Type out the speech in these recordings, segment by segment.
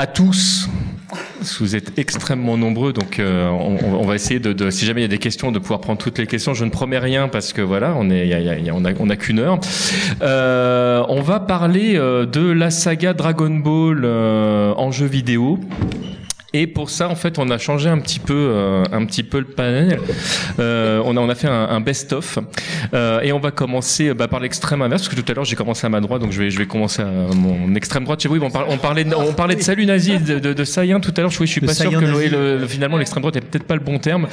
à tous. Vous êtes extrêmement nombreux, donc euh, on, va essayer de, si jamais il y a des questions, de pouvoir prendre toutes les questions. Je ne promets rien parce que voilà, on est, a qu'une heure. Euh, on va parler euh, de la saga Dragon Ball en jeu vidéo. Et pour ça, en fait, on a changé un petit peu, euh, un petit peu le panel. Euh, on a, on a fait un, un best-of, euh, et on va commencer bah, par l'extrême inverse, parce que tout à l'heure j'ai commencé à ma droite, donc je vais, je vais commencer à mon extrême droite. Oui, on, on parlait, de, on parlait de salut nazi, de, de, de Saïen tout à l'heure. Je, je suis pas sûr que le, finalement l'extrême droite est peut-être pas le bon terme.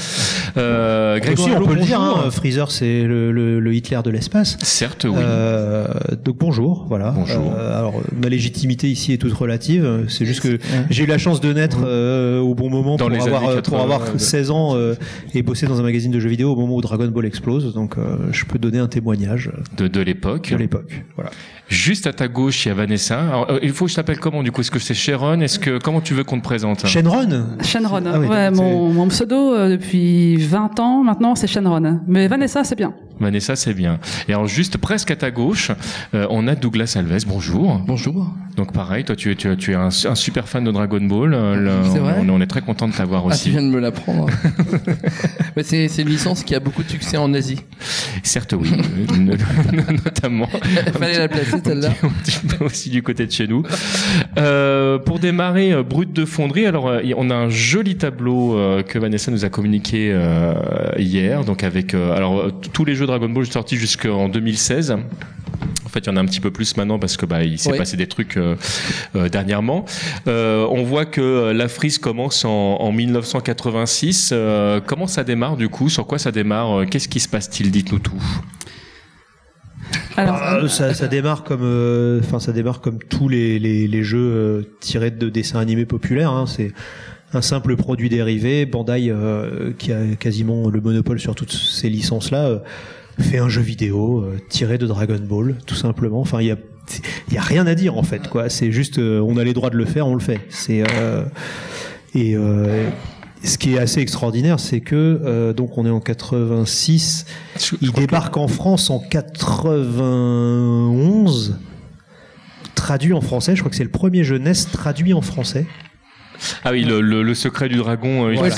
Euh, Aussi, on peut le dire. Hein, Freezer, c'est le, le, Hitler de l'espace. Certes, oui. Euh, donc bonjour, voilà. Bonjour. Euh, alors ma légitimité ici est toute relative. C'est juste que j'ai eu la chance de naître. Euh, au bon moment pour, avoir, pour avoir 16 ans euh, et bosser dans un magazine de jeux vidéo au moment où Dragon Ball explose. Donc euh, je peux donner un témoignage de, de l'époque. De l'époque, voilà. Juste à ta gauche, il y a Vanessa. Alors, il faut que je t'appelle comment du coup? Est-ce que c'est Sharon? Est-ce que comment tu veux qu'on te présente? Shenron? Shenron. Ah ouais, mon, mon, pseudo depuis 20 ans maintenant, c'est Shenron. Mais Vanessa, c'est bien. Vanessa, c'est bien. Et alors juste presque à ta gauche, on a Douglas Alves. Bonjour. Bonjour. Donc pareil, toi tu, tu, tu es un, un, super fan de Dragon Ball. c'est vrai. On, on, est très content de t'avoir aussi. Ah, tu viens de me l'apprendre. c'est, c'est une licence qui a beaucoup de succès en Asie. Certes, oui, notamment. Il fallait la placer celle-là. Un petit peu aussi du côté de chez nous. Euh, pour démarrer, euh, brut de fonderie. Alors, euh, on a un joli tableau que Vanessa nous a communiqué hier, donc avec alors tous les jeux Dragon Ball sortis jusqu'en 2016. En fait, il y en a un petit peu plus maintenant parce que bah, il s'est passé des trucs euh, euh, dernièrement. Euh, on voit que la frise commence en, en 1986. Euh, comment ça démarre du coup? Sur quoi ça démarre? Qu'est-ce qui se passe-t-il? Dites-nous tout. Alors, ah, ça, ça, démarre comme, enfin, ça démarre comme tous les, les, les jeux tirés de dessins animés populaires. Hein. C'est un simple produit dérivé. Bandai, qui a quasiment le monopole sur toutes ces licences-là fait un jeu vidéo euh, tiré de Dragon Ball, tout simplement. Enfin, il y a y a rien à dire en fait quoi. C'est juste euh, on a les droits de le faire, on le fait. C'est euh, et ce qui est assez extraordinaire, c'est que donc on est en 86, il débarque en France en 91, traduit en français. Je crois que c'est le premier jeunesse traduit en français. Ah oui, le, le, le, secret du dragon. Ouais,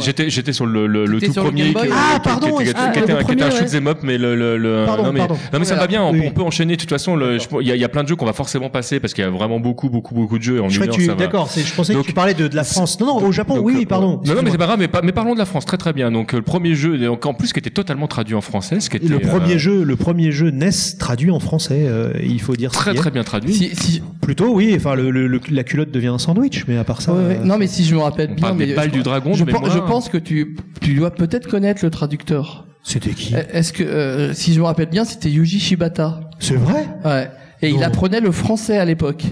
j'étais, j'étais sur le, le, le tout premier qui, ah, pardon, qui, était, ah, qui était, qui était un shoot'em up, mais le, le, le pardon, non mais, pardon. non mais ça va bien. On, on, peut enchaîner. De toute façon, il y a, y a plein de jeux qu'on va forcément passer parce qu'il y a vraiment beaucoup, beaucoup, beaucoup de jeux. En je une d'accord. Je pensais donc, que tu parlais de, de la France. Non, non, au Japon. Donc, oui, oui, pardon. Non, non, mais c'est pas grave. Mais, mais parlons de la France. Très, très bien. Donc le premier jeu, en plus, qui était totalement traduit en français, ce qui était le premier jeu, le premier jeu NES traduit en français. Il faut dire très, très bien traduit. Plutôt, oui. Enfin, la culotte devient un sandwich, mais à part ça. Non, mais si je me rappelle on bien. Parle des balles du dragon. Je, pense, je pense que tu, tu dois peut-être connaître le traducteur. C'était qui Est-ce que, euh, si je me rappelle bien, c'était Yuji Shibata. C'est vrai? Ouais. Et non. il apprenait le français à l'époque.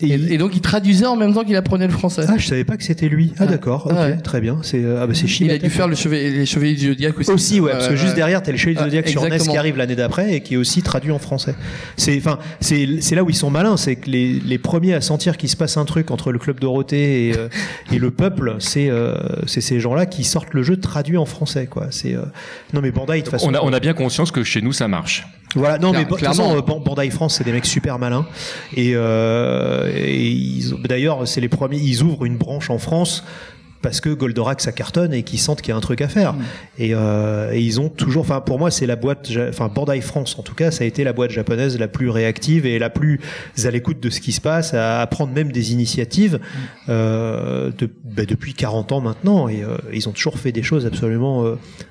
Et, et, et, donc il traduisait en même temps qu'il apprenait le français. Ah, je savais pas que c'était lui. Ah, d'accord, ok, ouais. très bien. C'est ah bah c'est Il a dû faire le chevalier, les chevaliers du zodiaque aussi. Aussi, ouais, parce que juste derrière t'as les chevaliers du zodiaque sur NES qui arrive l'année d'après et qui est aussi traduit en français. C'est enfin c'est c'est là où ils sont malins, c'est que les les premiers à sentir qu'il se passe un truc entre le club Dorothée et euh, et le peuple, c'est euh, c'est ces gens-là qui sortent le jeu traduit en français quoi. C'est euh... non mais Bandai de toute façon. On a on a bien conscience que chez nous ça marche. Voilà, non, Claire, mais de toute façon, Bandai France, c'est des mecs super malins. Et, euh, et d'ailleurs, c'est les premiers, ils ouvrent une branche en France parce que Goldorak ça cartonne et qu'ils sentent qu'il y a un truc à faire. Mmh. Et, euh, et, ils ont toujours, enfin pour moi c'est la boîte, enfin Bandai France en tout cas, ça a été la boîte japonaise la plus réactive et la plus à l'écoute de ce qui se passe, à, à prendre même des initiatives mmh. euh, de, bah, depuis 40 ans maintenant. Et euh, ils ont toujours fait des choses absolument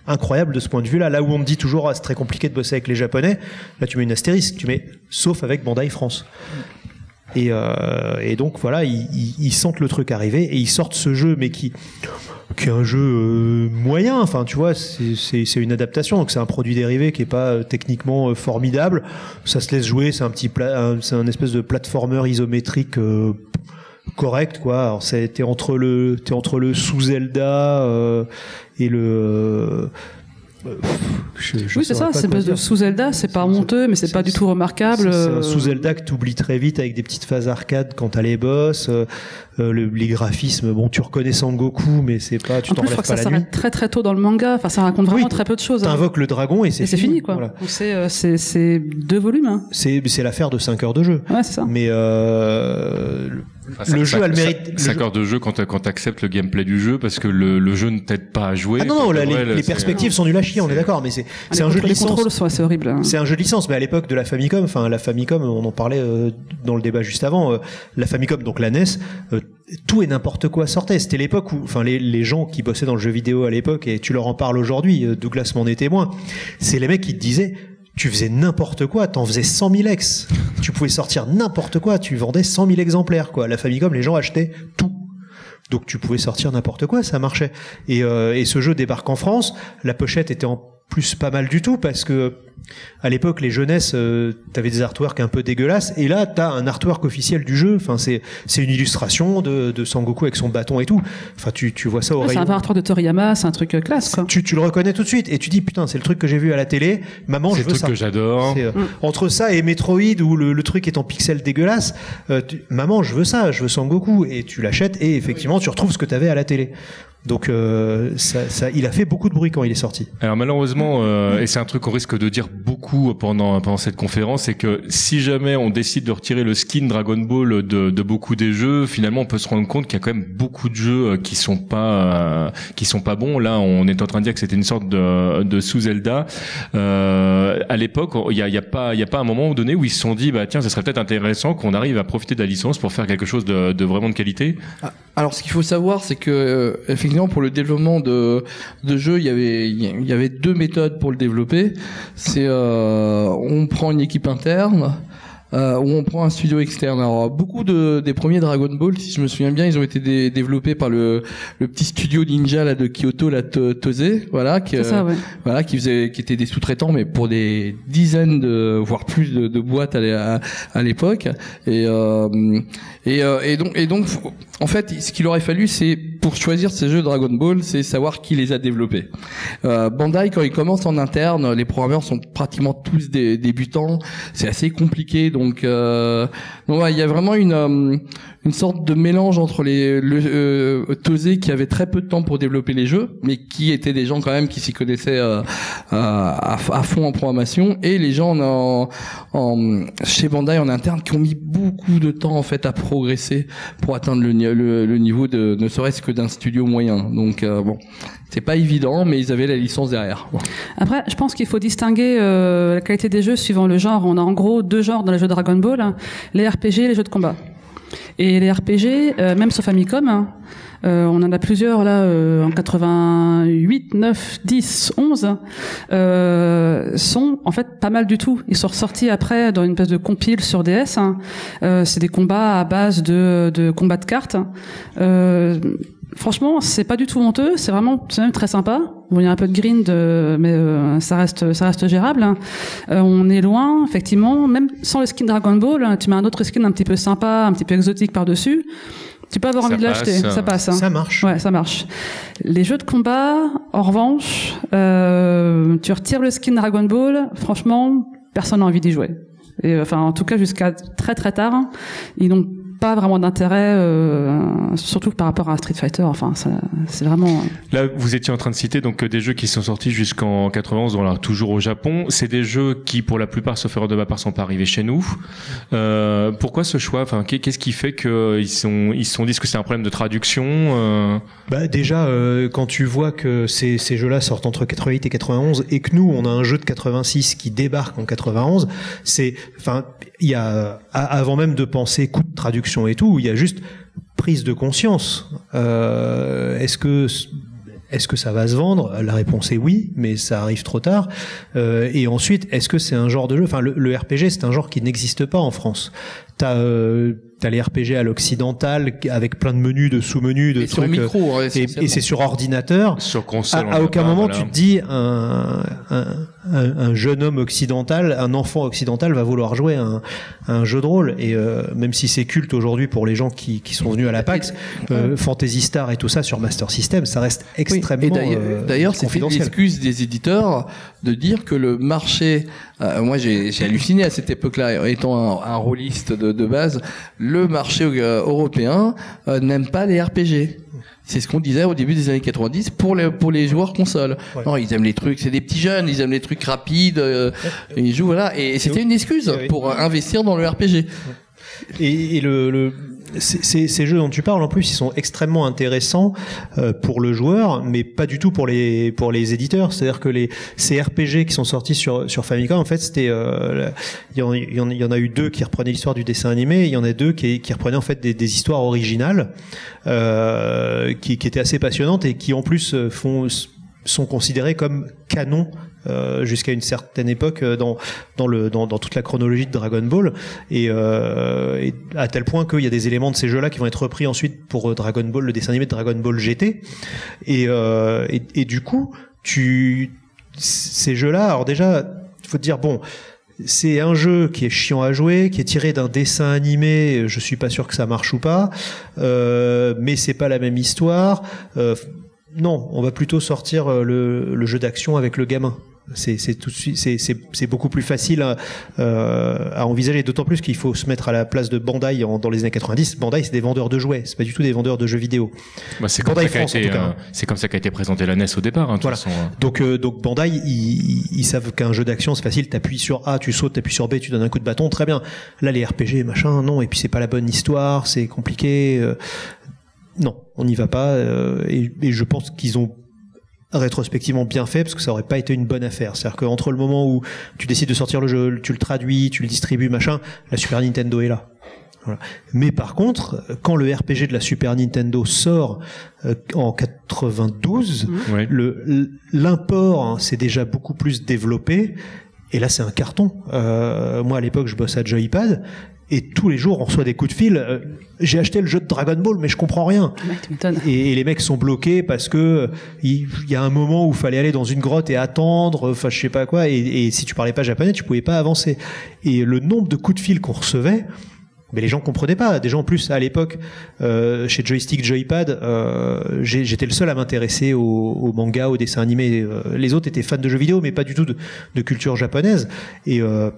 incroyables de ce point de vue-là. Là où on me dit toujours ah, c'est très compliqué de bosser avec les Japonais, là tu mets une astérisque, tu mets sauf avec Bandai France. Mmh. Et, euh, et, donc voilà, ils, sentent le truc arriver et ils sortent ce jeu, mais qui, qui est un jeu euh, moyen. Enfin, tu vois, c'est une adaptation, donc c'est un produit dérivé qui est pas euh, techniquement formidable. Ça se laisse jouer, c'est un petit, c'est un espèce de platformer isométrique. Correct quoi alors c'était entre le t'es entre le sous Zelda et le oui, c'est ça, c'est base de sous Zelda, c'est pas honteux, mais c'est pas du tout remarquable. C'est sous Zelda que t'oublies très vite avec des petites phases arcade quand t'as les boss, euh, euh, le, les graphismes. Bon, tu reconnais Sangoku, mais c'est pas, tu t'en relèves pas ça la s'arrête très très tôt dans le manga. Enfin, ça raconte vraiment très peu de choses. Hein. T'invoques le dragon et c'est fini. fini. quoi. Voilà. C'est c'est deux volumes. Hein. C'est c'est l'affaire de 5 heures de jeu. Ouais, c'est ça. Mais euh, le jeu a le mérite. 5 heures de jeu quand tu acceptes le gameplay du jeu parce que le, le jeu ne t'aide pas à jouer. Ah non, non, les, perspectives sont nulles à chier, on est d'accord, mais c'est c'est un jeu de licence. c'est horrible. Hein. C'est un jeu de licence, mais à l'époque de la Famicom, enfin la Famicom, on en parlait euh, dans le débat juste avant, euh, la Famicom, donc la NES, euh, tout et n'importe quoi sortait. C'était l'époque où, enfin les, les gens qui bossaient dans le jeu vidéo à l'époque, et tu leur en parles aujourd'hui, Douglas m'en est témoin, c'est les mecs qui te disaient tu faisais n'importe quoi, t'en faisais 100 000 ex. Tu pouvais sortir n'importe quoi, tu vendais 100 000 exemplaires, quoi. La Famicom, les gens achetaient tout. Donc tu pouvais sortir n'importe quoi, ça marchait. Et, euh, et ce jeu débarque en France, la pochette était en plus pas mal du tout parce que à l'époque les jeunesses euh, t'avais des artworks un peu dégueulasses et là t'as un artwork officiel du jeu. Enfin c'est c'est une illustration de, de Sangoku avec son bâton et tout. Enfin tu, tu vois ça au ouais, c'est un artwork de Toriyama c'est un truc euh, classe quoi. Tu, tu le reconnais tout de suite et tu dis putain c'est le truc que j'ai vu à la télé. Maman je veux ça. que j'adore. Euh, mm. entre ça et Metroid où le, le, truc est en pixels dégueulasse euh, maman je veux ça je veux Sangoku et tu l'achètes et effectivement tu retrouves ce que t'avais à la télé donc euh, ça, ça, il a fait beaucoup de bruit quand il est sorti. Alors malheureusement, euh, et c'est un truc qu'on risque de dire beaucoup pendant pendant cette conférence, c'est que si jamais on décide de retirer le skin Dragon Ball de, de beaucoup des jeux, finalement on peut se rendre compte qu'il y a quand même beaucoup de jeux euh, qui sont pas qui sont pas bons. Là, on est en train de dire que c'était une sorte de, de sous Zelda. Euh, à l'époque, il y a, y a pas il y a pas un moment donné où ils se sont dit bah tiens, ça serait peut-être intéressant qu'on arrive à profiter de la licence pour faire quelque chose de, de vraiment de qualité. Ah, alors ce qu'il faut savoir, c'est que effectivement pour le développement de, de jeux, il y avait il y avait deux méthodes pour le développer. C'est euh, on prend une équipe interne euh, où on prend un studio externe. Alors beaucoup de des premiers Dragon Ball, si je me souviens bien, ils ont été développés par le, le petit studio ninja là de Kyoto, la Tose, voilà, qui ça, ouais. voilà, qui faisait, qui étaient des sous-traitants, mais pour des dizaines de voire plus de, de boîtes à, à, l'époque. Et euh, et, euh, et donc et donc en fait, ce qu'il aurait fallu, c'est pour choisir ces jeux Dragon Ball, c'est savoir qui les a développés. Euh, Bandai, quand ils commencent en interne, les programmeurs sont pratiquement tous des débutants. C'est assez compliqué donc, euh, il y a vraiment une euh, une sorte de mélange entre les le euh, qui avait très peu de temps pour développer les jeux, mais qui étaient des gens quand même qui s'y connaissaient euh, à, à, fond en programmation, et les gens en, en, chez Bandai en interne qui ont mis beaucoup de temps en fait à progresser pour atteindre le niveau de ne serait-ce que d'un studio moyen. Donc euh, bon, c'est pas évident, mais ils avaient la licence derrière. Après, je pense qu'il faut distinguer euh, la qualité des jeux suivant le genre. On a en gros deux genres dans les jeux Dragon Ball hein. les RPG et les jeux de combat. Et les RPG, euh, même sur Famicom, hein, euh, on en a plusieurs là euh, en 88, 9, 10, 11, euh, sont en fait pas mal du tout. Ils sont ressortis après dans une espèce de compile sur DS. Hein. C'est des combats à base de, combats de cartes. Franchement, c'est pas du tout honteux, c'est vraiment, c'est même très sympa. Bon, il y a un peu de grind, mais euh, ça reste, ça reste gérable. Euh, on est loin, effectivement, même sans le skin Dragon Ball, tu mets un autre skin un petit peu sympa, un petit peu exotique par dessus. Tu peux avoir envie de l'acheter, ça passe. Hein. Ça marche. Ouais, ça marche. Les jeux de combat, en revanche, euh, tu retires le skin Dragon Ball, franchement, personne n'a envie d'y jouer. Et, enfin, en tout cas, jusqu'à très très tard, ils n'ont pas vraiment d'intérêt, euh, surtout par rapport à Street Fighter. Enfin, c'est vraiment. Euh, Là, vous étiez en train de citer donc des jeux qui sont sortis jusqu'en 91, donc toujours au Japon. C'est des jeux qui, pour la plupart, sauf erreur de ma part, sont pas arrivés chez nous. Euh, pourquoi ce choix? Enfin, qu'est-ce qui fait qu'ils sont ils sont dit que c'est un problème de traduction euh? Bah déjà, euh, quand tu vois que ces, ces jeux-là sortent entre 88 et 91 et que nous, on a un jeu de 86 qui débarque en 91, c'est, enfin, il y a avant même de penser de traduction et tout, il y a juste prise de conscience. Euh, est-ce que est-ce que ça va se vendre? La réponse est oui, mais ça arrive trop tard. Euh, et ensuite, est-ce que c'est un genre de jeu? Enfin, le, RPG, c'est un genre qui n'existe pas en France. T'as euh, t'as les RPG à l'occidental avec plein de menus, de sous-menus, de Et sur trucs. euh, micro, ouais, et, et c'est sur ordinateur. Sur À, console. on à aucun pas, moment voilà. tu te dis un, un, un- un jeune homme occidental, un enfant occidental va vouloir jouer un, un jeu de rôle. Et euh, même si c'est culte aujourd'hui pour les gens qui, qui sont venus à la PAX, euh, Fantasy Star et tout ça sur Master System, ça reste Oui, extrêmement et d'ailleurs, c'est une excuse des éditeurs de dire que le marché, euh, moi j'ai j'ai halluciné à cette époque-là, étant un, un rôliste de, de base, le marché euh, européen euh, n'aime pas les RPG. C'est ce qu'on disait au début des années 90 pour les pour les joueurs console. Ouais. Non, ils aiment les trucs, c'est des petits jeunes, ils aiment les trucs rapides, euh, ils jouent voilà, et c'était une excuse pour investir dans le RPG. Et, et le, le ces, ces- jeux dont tu parles en plus, ils sont extrêmement intéressants euh, pour le joueur, mais pas du tout pour les pour les éditeurs. C'est-à-dire que les ces RPG qui sont sortis sur sur Famicom, en fait, c'était euh, il il y en- a eu deux qui reprenaient l'histoire du dessin animé, il y en a deux qui, qui reprenaient en fait des, des histoires originales euh, qui, qui étaient assez passionnantes et qui en plus euh, font sont considérées comme canon euh, jusqu'à une certaine époque euh, dans dans le dans, toute la chronologie de Dragon Ball et, euh, et à tel point qu'il y a des éléments de ces jeux-là qui vont être repris ensuite pour Dragon Ball, le dessin animé de Dragon Ball GT et et, du coup tu ces jeux-là alors déjà il faut te dire bon c'est un jeu qui est chiant à jouer, qui est tiré d'un dessin animé. Je suis pas sûr que ça marche ou pas, euh, mais c'est pas la même histoire. Non, on va plutôt sortir euh, le, le jeu d'action avec le gamin. C'est c'est tout de suite, c'est c'est c'est beaucoup plus facile à, euh, à envisager. D'autant plus qu'il faut se mettre à la place de Bandai en- dans les années 90. Bandai, c'est des vendeurs de jouets, c'est pas du tout des vendeurs de jeux vidéo. Bah, c'est comme, Bandai ça France, été, tout cas. euh, c'est comme ça qu'a été présenté la NES au départ. Hein, de toute Voilà. façon, hein. Donc, euh, donc Bandai, ils, ils- ils savent qu'un jeu d'action c'est facile. T'appuies sur A, tu sautes, t'appuies sur B, tu donnes un coup de bâton, très bien. Là, les RPG, machin, non. Et puis c'est pas la bonne histoire, c'est compliqué. Non, on n'y va pas. euh, et, et je pense qu'ils ont rétrospectivement bien fait parce que ça aurait pas été une bonne affaire. C'est-à-dire qu'entre le moment où tu décides de sortir le jeu, tu le traduis, tu le distribues, machin, la Super Nintendo est là. Voilà. Mais par contre, quand le RPG de la Super Nintendo sort euh, en 92, Ouais. le l'import hein, c'est déjà beaucoup plus développé et là c'est un carton Euh, moi à l'époque je bosse à Joypad et tous les jours on reçoit des coups de fil Euh, j'ai acheté le jeu de Dragon Ball mais je comprends rien tu m'étonnes. et, et les mecs sont bloqués parce que euh, il y a un moment où il fallait aller dans une grotte et attendre enfin je sais pas quoi et, et si tu parlais pas japonais tu pouvais pas avancer et le nombre de coups de fil qu'on recevait mais les gens comprenaient pas. Déjà en plus à l'époque euh, chez Joystick Joypad, euh, j'étais le seul à m'intéresser au, au manga, aux dessins animés. Euh, les autres étaient fans de jeux vidéo, mais pas du tout de, de culture japonaise. Et euh,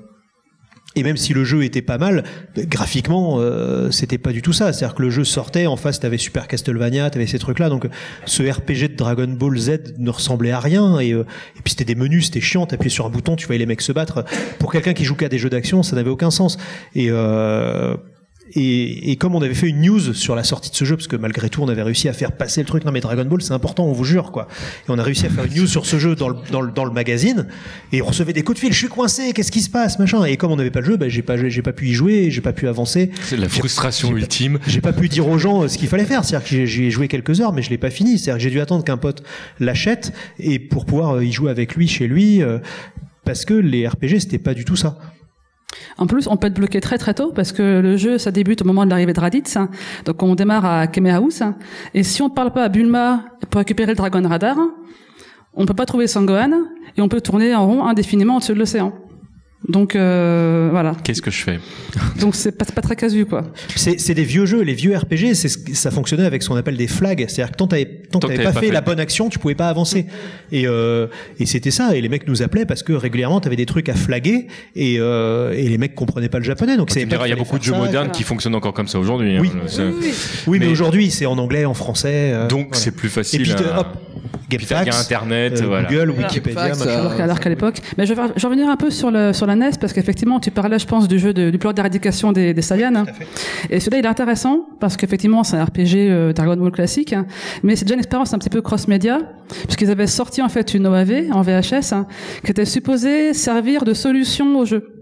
et même si le jeu était pas mal, graphiquement, euh, c'était pas du tout ça. C'est-à-dire que le jeu sortait, en face, t'avais Super Castlevania, t'avais ces trucs-là. Donc, ce RPG de Dragon Ball Z ne ressemblait à rien. Et, euh, et puis, c'était des menus, c'était chiant. T'appuyais sur un bouton, tu voyais les mecs se battre. Pour quelqu'un qui joue qu'à des jeux d'action, ça n'avait aucun sens. Et, euh, et, et comme on avait fait une news sur la sortie de ce jeu, parce que malgré tout, on avait réussi à faire passer le truc. Non, mais Dragon Ball, c'est important, on vous jure, quoi. Et on a réussi à faire une news sur ce jeu dans le, dans le, dans le magazine. Et on recevait des coups de fil. Je suis coincé, qu'est-ce qui se passe, machin. Et comme on n'avait pas le jeu, bah, j'ai pas, j'ai pas pu y jouer, j'ai pas pu avancer. C'est la frustration ultime. J'ai pas pu dire aux gens euh, ce qu'il fallait faire. C'est-à-dire que j'ai- j'y ai joué quelques heures, mais je l'ai pas fini. C'est-à-dire que j'ai dû attendre qu'un pote l'achète et pour pouvoir euh, y jouer avec lui chez lui, euh, parce que les RPG c'était pas du tout ça. En plus, on peut être bloqué très très tôt parce que le jeu, ça débute au moment de l'arrivée de Raditz. hein. Donc on démarre à Kemehaus. hein. Et si on parle pas à Bulma pour récupérer le Dragon Radar, on peut pas trouver Sangohan et on peut tourner en rond indéfiniment au-dessus de l'océan. Donc euh, voilà. Qu'est-ce que je fais? Donc c'est pas, pas très casu quoi. C'est des vieux jeux, les vieux RPG, c'est ça fonctionnait avec ce qu'on appelle des flags. C'est-à-dire que tant t'avais tant que t'avais pas, fait, la bonne action, tu pouvais pas avancer. Et euh, et c'était ça. Et les mecs nous appelaient parce que régulièrement t'avais des trucs à flaguer et euh, et les mecs comprenaient pas le japonais. Donc c'est Il y a beaucoup de jeux modernes qui fonctionnent encore comme ça aujourd'hui. hein. Oui. Mais, Mais- aujourd'hui c'est en anglais, en français. euh, Donc voilà. c'est plus Et facile. puis hop, Puis a GameFAQs, Internet, euh, voilà. Google, Voilà. Wikipédia, Alors qu'à l'époque. Mais je vais, je vais revenir un peu sur, le, sur la NES parce qu'effectivement, tu parlais, je pense, du jeu de, du plan d'éradication des, des Saiyans. hein. Et celui-là, il est intéressant parce qu'effectivement, c'est un RPG euh, Dragon Ball classique, hein. mais c'est déjà une expérience un petit peu cross-média puisqu'ils avaient sorti en fait une OAV en VHS hein, qui était supposée servir de solution au jeu.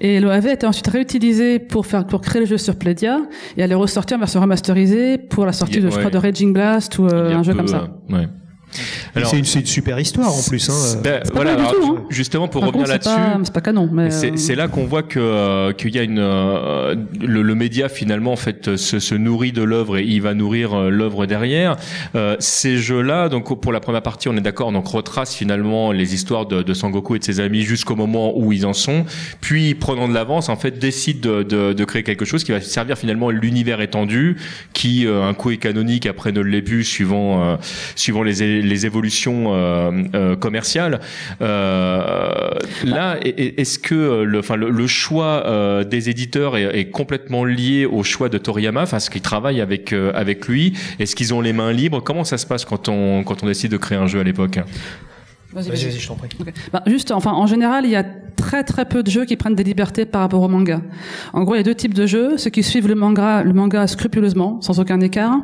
Et l'OAV a été ensuite réutilisée pour faire pour créer le jeu sur Playdia et elle est ressortie en version remasterisée pour la sortie Yeah, de je crois de Raging Blast ou euh, un jeu peu, comme ça. euh, ouais. C'est une, une, super histoire en plus. Hein. Ben, voilà, tout, hein. justement pour revenir là-dessus, c'est pas canon. Mais c'est euh... là qu'on voit que euh, qu'il y a une euh, le, le, média finalement en fait se, se nourrit de l'œuvre et il va nourrir euh, l'œuvre derrière. ces jeux-là, donc pour la première partie, on est d'accord, donc retrace finalement les histoires de, de Sangoku et de ses amis jusqu'au moment où ils en sont, puis prenant de l'avance, en fait, décide de, de, de, créer quelque chose qui va servir finalement l'univers étendu, qui un coup est canonique, après ne l'est plus suivant suivant les les évolutions euh, euh, commerciales. Euh, là, est-ce que le, enfin, le, choix des éditeurs est, complètement lié au choix de Toriyama, enfin, ce qu'ils travaillent avec avec lui? Est-ce qu'ils ont les mains libres? Comment ça se passe quand on quand on décide de créer un jeu à l'époque? Vas-y, vas-y, je t'en prie. Bah, juste, enfin, en général, il y a très très peu de jeux qui prennent des libertés par rapport au manga. En gros, il y a deux types de jeux ceux qui suivent le manga, le manga scrupuleusement, sans aucun écart,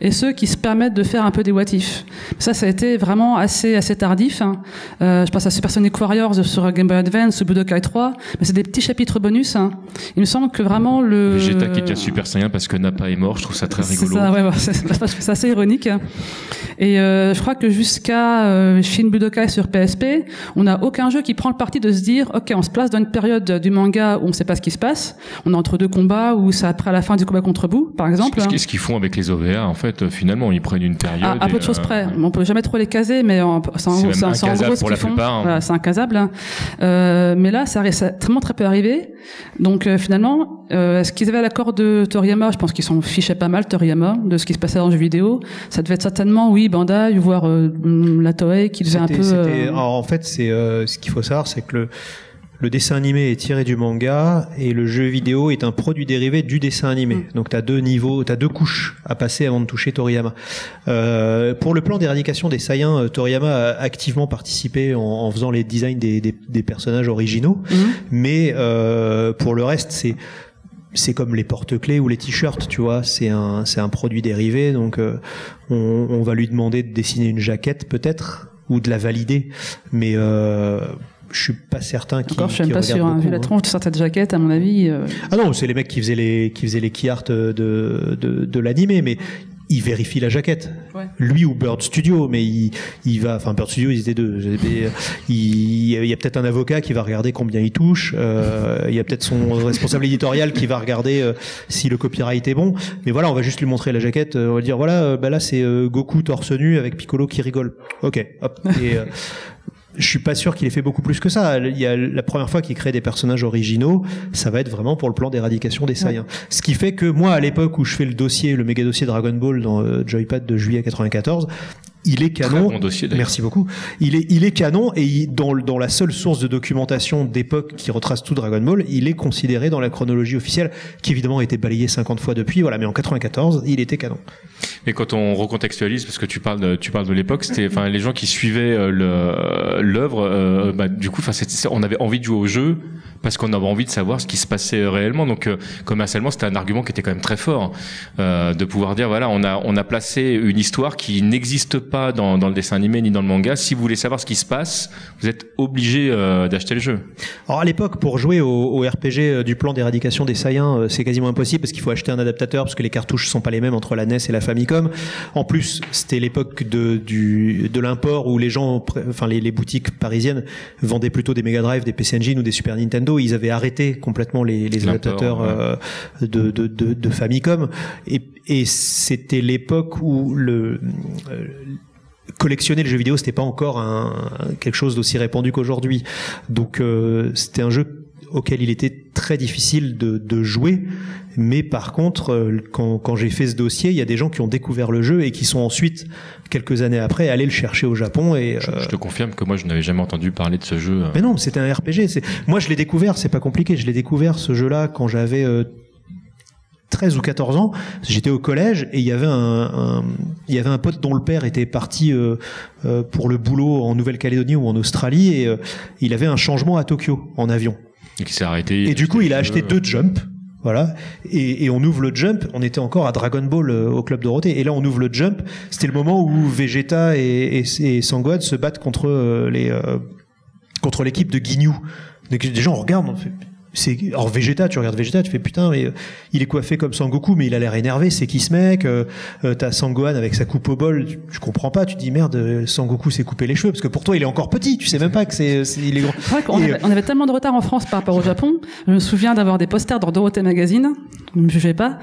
et ceux qui se permettent de faire un peu des what if. Ça, ça a été vraiment assez assez tardif. Hein. Euh, je pense à Super Sonic Warriors sur Game Boy Advance ou Budokai 3, mais c'est des petits chapitres bonus. Hein. Il me semble que vraiment le. Vegeta qui devient Super Saiyan parce que Nappa est mort, je trouve ça très rigolo. C'est ça, ouais, c'est assez ironique. Et euh, je crois que jusqu'à euh, Shin Budokai sur PSP, on n'a aucun jeu qui prend le parti de se dire, ok, on se place dans une période du manga où on ne sait pas ce qui se passe, on est entre deux combats ou c'est après la fin du combat contre bout, par exemple. Ce, qu'ils font avec les OVA, en fait, finalement, ils prennent une période. À, peu de choses euh, près. On peut jamais trop les caser, mais c'est en, gros, ce qu'ils font. Hein. Voilà, c'est incasable. Euh, mais là, ça arrive tellement très peu arrivé. Donc euh, finalement, euh, est-ce qu'ils avaient l'accord de Toriyama? Je pense qu'ils s'en fichaient pas mal, Toriyama, de ce qui se passait dans le jeu vidéo. Ça devait être certainement, oui, Bandai, voire euh, la Toei, qui devait un peu. Euh, alors, en fait, c'est ce qu'il faut savoir, c'est que le le dessin animé est tiré du manga et le jeu vidéo est un produit dérivé du dessin animé. Mm. Donc tu as deux niveaux, tu as deux couches à passer avant de toucher Toriyama. Euh, pour le plan d'éradication des Saiyans, euh, Toriyama a activement participé en, faisant les designs des, des, personnages originaux, mm. mais euh, pour le reste, c'est c'est comme les porte-clés ou les t-shirts, tu vois, c'est un c'est un produit dérivé, donc euh, on, on, va lui demander de dessiner une jaquette peut-être ou de la valider, mais euh, je suis pas certain qui. Encore, je suis même pas sûr. Hein. Vu la hein. tronche de certaines jaquettes, à mon avis. Euh... Ah non, c'est les mecs qui faisaient les qui faisaient les key art de de, de, l'animé, mais il vérifie la jaquette. Ouais. Lui ou Bird Studio, mais il, il va, enfin Bird Studio, ils étaient deux. Il, il y a peut-être un avocat qui va regarder combien il touche. Euh, il y a peut-être son responsable éditorial qui va regarder euh, si le copyright est bon. Mais voilà, on va juste lui montrer la jaquette. on va dire voilà, euh, bah là c'est euh, Goku torse nu avec Piccolo qui rigole. Ok, hop. Et, je suis pas sûr qu'il ait fait beaucoup plus que ça. Il y a la première fois qu'il crée des personnages originaux, ça va être vraiment pour le plan d'éradication des Saiyans. Ce qui fait que moi, à l'époque où je fais le dossier, le méga dossier Dragon Ball dans euh, Joypad de juillet 94, il est canon. Bon dossier, Merci beaucoup. Il est, il est canon et dans, dans la seule source de documentation d'époque qui retrace tout Dragon Ball, il est considéré dans la chronologie officielle, qui évidemment a été balayé 50 fois depuis, voilà, mais en 94, il était canon. Et quand on recontextualise, parce que tu parles de, tu parles de l'époque, c'était, enfin, les gens qui suivaient euh, le, l'œuvre, euh, bah, du coup, enfin, on avait envie de jouer au jeu parce qu'on avait envie de savoir ce qui se passait réellement. Donc, euh, commercialement, c'était un argument qui était quand même très fort, euh, de pouvoir dire, voilà, on a, on a placé une histoire qui n'existe pas dans, dans le dessin animé ni dans le manga. Si vous voulez savoir ce qui se passe, vous êtes obligé euh, d'acheter le jeu. Alors, à l'époque, pour jouer au, au RPG du plan d'éradication des Saiyans, c'est quasiment impossible parce qu'il faut acheter un adaptateur parce que les cartouches sont pas les mêmes entre la NES et la Famicom. En plus, c'était l'époque de, du, de l'import où les gens, enfin, les, les boutiques parisiennes vendaient plutôt des Mega Drive, des PC Engine ou des Super Nintendo ils avaient arrêté complètement les, les adaptateurs euh, de, de, de, de, Famicom. Et, et c'était l'époque où le euh, collectionner le jeu vidéo, c'était pas encore un, quelque chose d'aussi répandu qu'aujourd'hui. Donc euh, c'était un jeu auquel il était très difficile de, de jouer. Mais par contre, euh, quand, quand j'ai fait ce dossier, il y a des gens qui ont découvert le jeu et qui sont ensuite, quelques années après, allés le chercher au Japon. Et je, je te confirme que moi, je n'avais jamais entendu parler de ce jeu. Mais non, c'était un RPG. Moi, je l'ai découvert. C'est pas compliqué. Je l'ai découvert ce jeu-là quand j'avais euh, 13 ou 14 ans, j'étais au collège et il y avait un, un, il y avait un pote dont le père était parti euh, euh, pour le boulot en Nouvelle-Calédonie ou en Australie et euh, il avait un changement à Tokyo en avion. Et qui s'est arrêté. Et du coup, il a acheté deux jumps. Voilà. Et, et, on ouvre le jump. On était encore à Dragon Ball au club Dorothée. Et là, on ouvre le jump. C'était le moment où Vegeta et, et, et se battent contre les contre l'équipe de Ginyu. Donc, des gens regardent. On fait, c'est alors Vegeta tu regardes Vegeta tu fais putain mais euh, il est coiffé comme Sangoku mais il a l'air énervé c'est qui ce mec euh, euh, t'as Sangohan avec sa coupe au bol tu, je comprends pas tu te dis merde euh, Sangoku s'est coupé les cheveux parce que pour toi il est encore petit tu sais même pas que c'est c'est- il est grand C'est vrai qu'on Et, avait, on avait tellement de retard en France par rapport au Japon. Je me souviens d'avoir des posters dans Dorothée Magazine. Ne me jugez pas.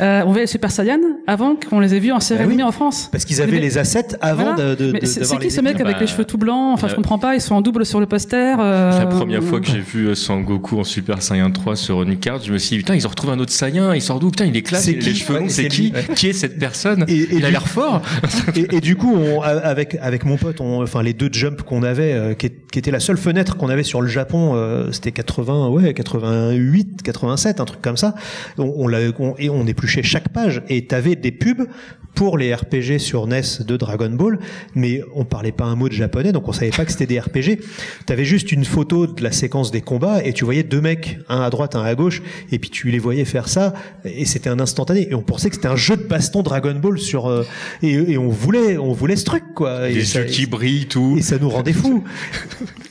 Euh, on voyait les Super Saiyan avant qu'on les ait vus en série Bah oui. animée en France. parce qu'ils avaient Mais- les assets avant Voilà. de, de, Mais de- c'est c'est qui les ce mec avec les Bah, cheveux tout blancs? Enfin, je euh, comprends pas. Ils sont en double sur le poster. euh, La première fois que j'ai vu euh, Sangoku en Super Saiyan 3 sur Unicard, je me suis dit, putain, ils ont retrouvé un autre Saiyan, il sort d'où Putain, il est classe, il a les cheveux longs, c'est c'est qui. Qui est cette personne Et- et Il a l'air fort et, et du coup, on, avec avec mon pote, on, enfin les deux jumps qu'on avait, euh, qui, est- qui était la seule fenêtre qu'on avait sur le Japon, euh, c'était 80, ouais, 88, 87, un truc comme ça. On, on l'a, on- et on épluchait chaque page et t'avais des pubs pour les RPG sur NES de Dragon Ball, mais on parlait pas un mot de japonais, donc on savait pas que c'était des RPG. T'avais juste une photo de la séquence des combats et tu voyais deux mecs, un à droite, un à gauche, et puis tu les voyais faire ça, et c'était un instantané. Et on pensait que c'était un jeu de baston Dragon Ball sur, euh, et, et on voulait, on voulait ce truc, quoi. Et Les ça, yeux qui brillent, tout. et ça nous rendait fous.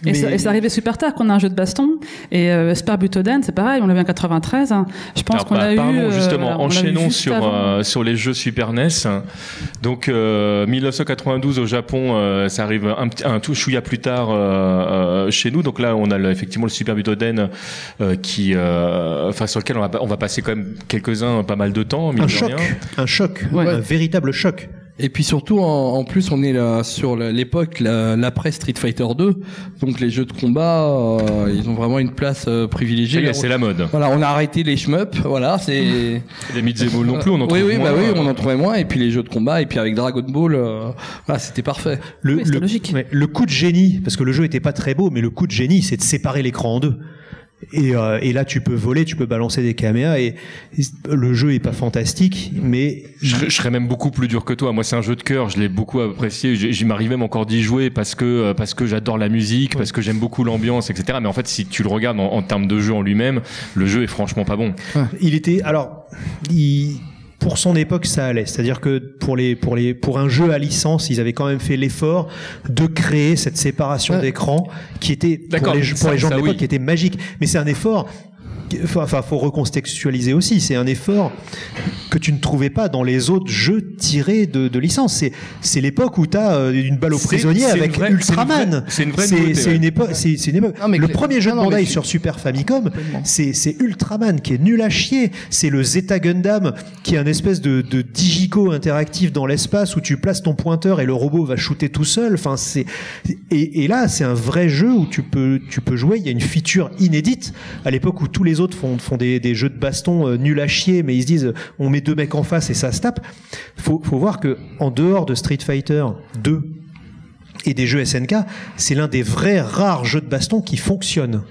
Et, Mais- ça, et c'est arrivé super tard qu'on a un jeu de baston. Et euh, Super Butoden, c'est pareil, on l'a vu en 93. hein. Je pense qu'on bah, a eu. pardon, euh, justement, voilà, enchaînons juste sur euh, sur les jeux Super NES. Donc euh, 1992 au Japon, euh, ça arrive un, un tout chouïa plus tard euh, euh, chez nous. Donc là, on a le- effectivement le Super Butoden euh, qui, euh, enfin sur lequel on va on va passer quand même quelques uns pas mal de temps. Un choc, rien. un choc, Ouais. un véritable choc. Et puis surtout, en, en plus, on est là sur l'époque la- l'après Street Fighter 2, donc les jeux de combat, euh, ils ont vraiment une place euh, privilégiée. C'est la mode. Voilà, on a arrêté les shmups, voilà, c'est. Les Mitzvah non plus, on en trouve oui, oui, moins. bah oui, on en trouvait moins. Et puis les jeux de combat, et puis avec Dragon Ball, euh, voilà, c'était parfait. Le, Oui, c'était le- logique. ouais, le coup de génie, parce que le jeu était pas très beau, mais le coup de génie, c'est de séparer l'écran en deux. Et, euh, et là, tu peux voler, tu peux balancer des caméras, et, et le jeu est pas fantastique, mais Je, serais- je serais même beaucoup plus dur que toi. Moi, c'est un jeu de cœur. Je l'ai beaucoup apprécié. J'y m'arrive même encore d'y jouer parce que euh, parce que j'adore la musique, parce que j'aime beaucoup l'ambiance, etc. Mais en fait, si tu le regardes en, en termes de jeu en lui-même, le jeu est franchement pas bon. il était, alors, il, pour son époque, ça allait. C'est-à-dire que pour les, pour les, pour un jeu à licence, ils avaient quand même fait l'effort de créer cette séparation Ouais. d'écran qui était pour les, ça- pour les gens de l'époque oui. qui était magique. Mais c'est un effort. Enfin, faut recontextualiser aussi. C'est un effort que tu ne trouvais pas dans les autres jeux tirés de, de licence. C'est, l'époque où tu as une balle au prisonnier avec vraie- Ultraman. c'est une vraie- c'est une époque. C'est, une époque. Non, mais le premier jeu de non, Bandai sur Super Famicom, c'est, c'est Ultraman qui est nul à chier. C'est le Zeta Gundam qui est un espèce de, de digico interactif dans l'espace où tu places ton pointeur et le robot va shooter tout seul. Enfin, c'est et, et là, c'est un vrai jeu où tu peux tu peux jouer. Il y a une feature inédite à l'époque où tous les autres font des, jeux de baston euh, nuls à chier, mais ils se disent on met deux mecs en face et ça se tape. Faut faut voir que en dehors de Street Fighter 2 et des jeux SNK, c'est l'un des vrais rares jeux de baston qui fonctionnent.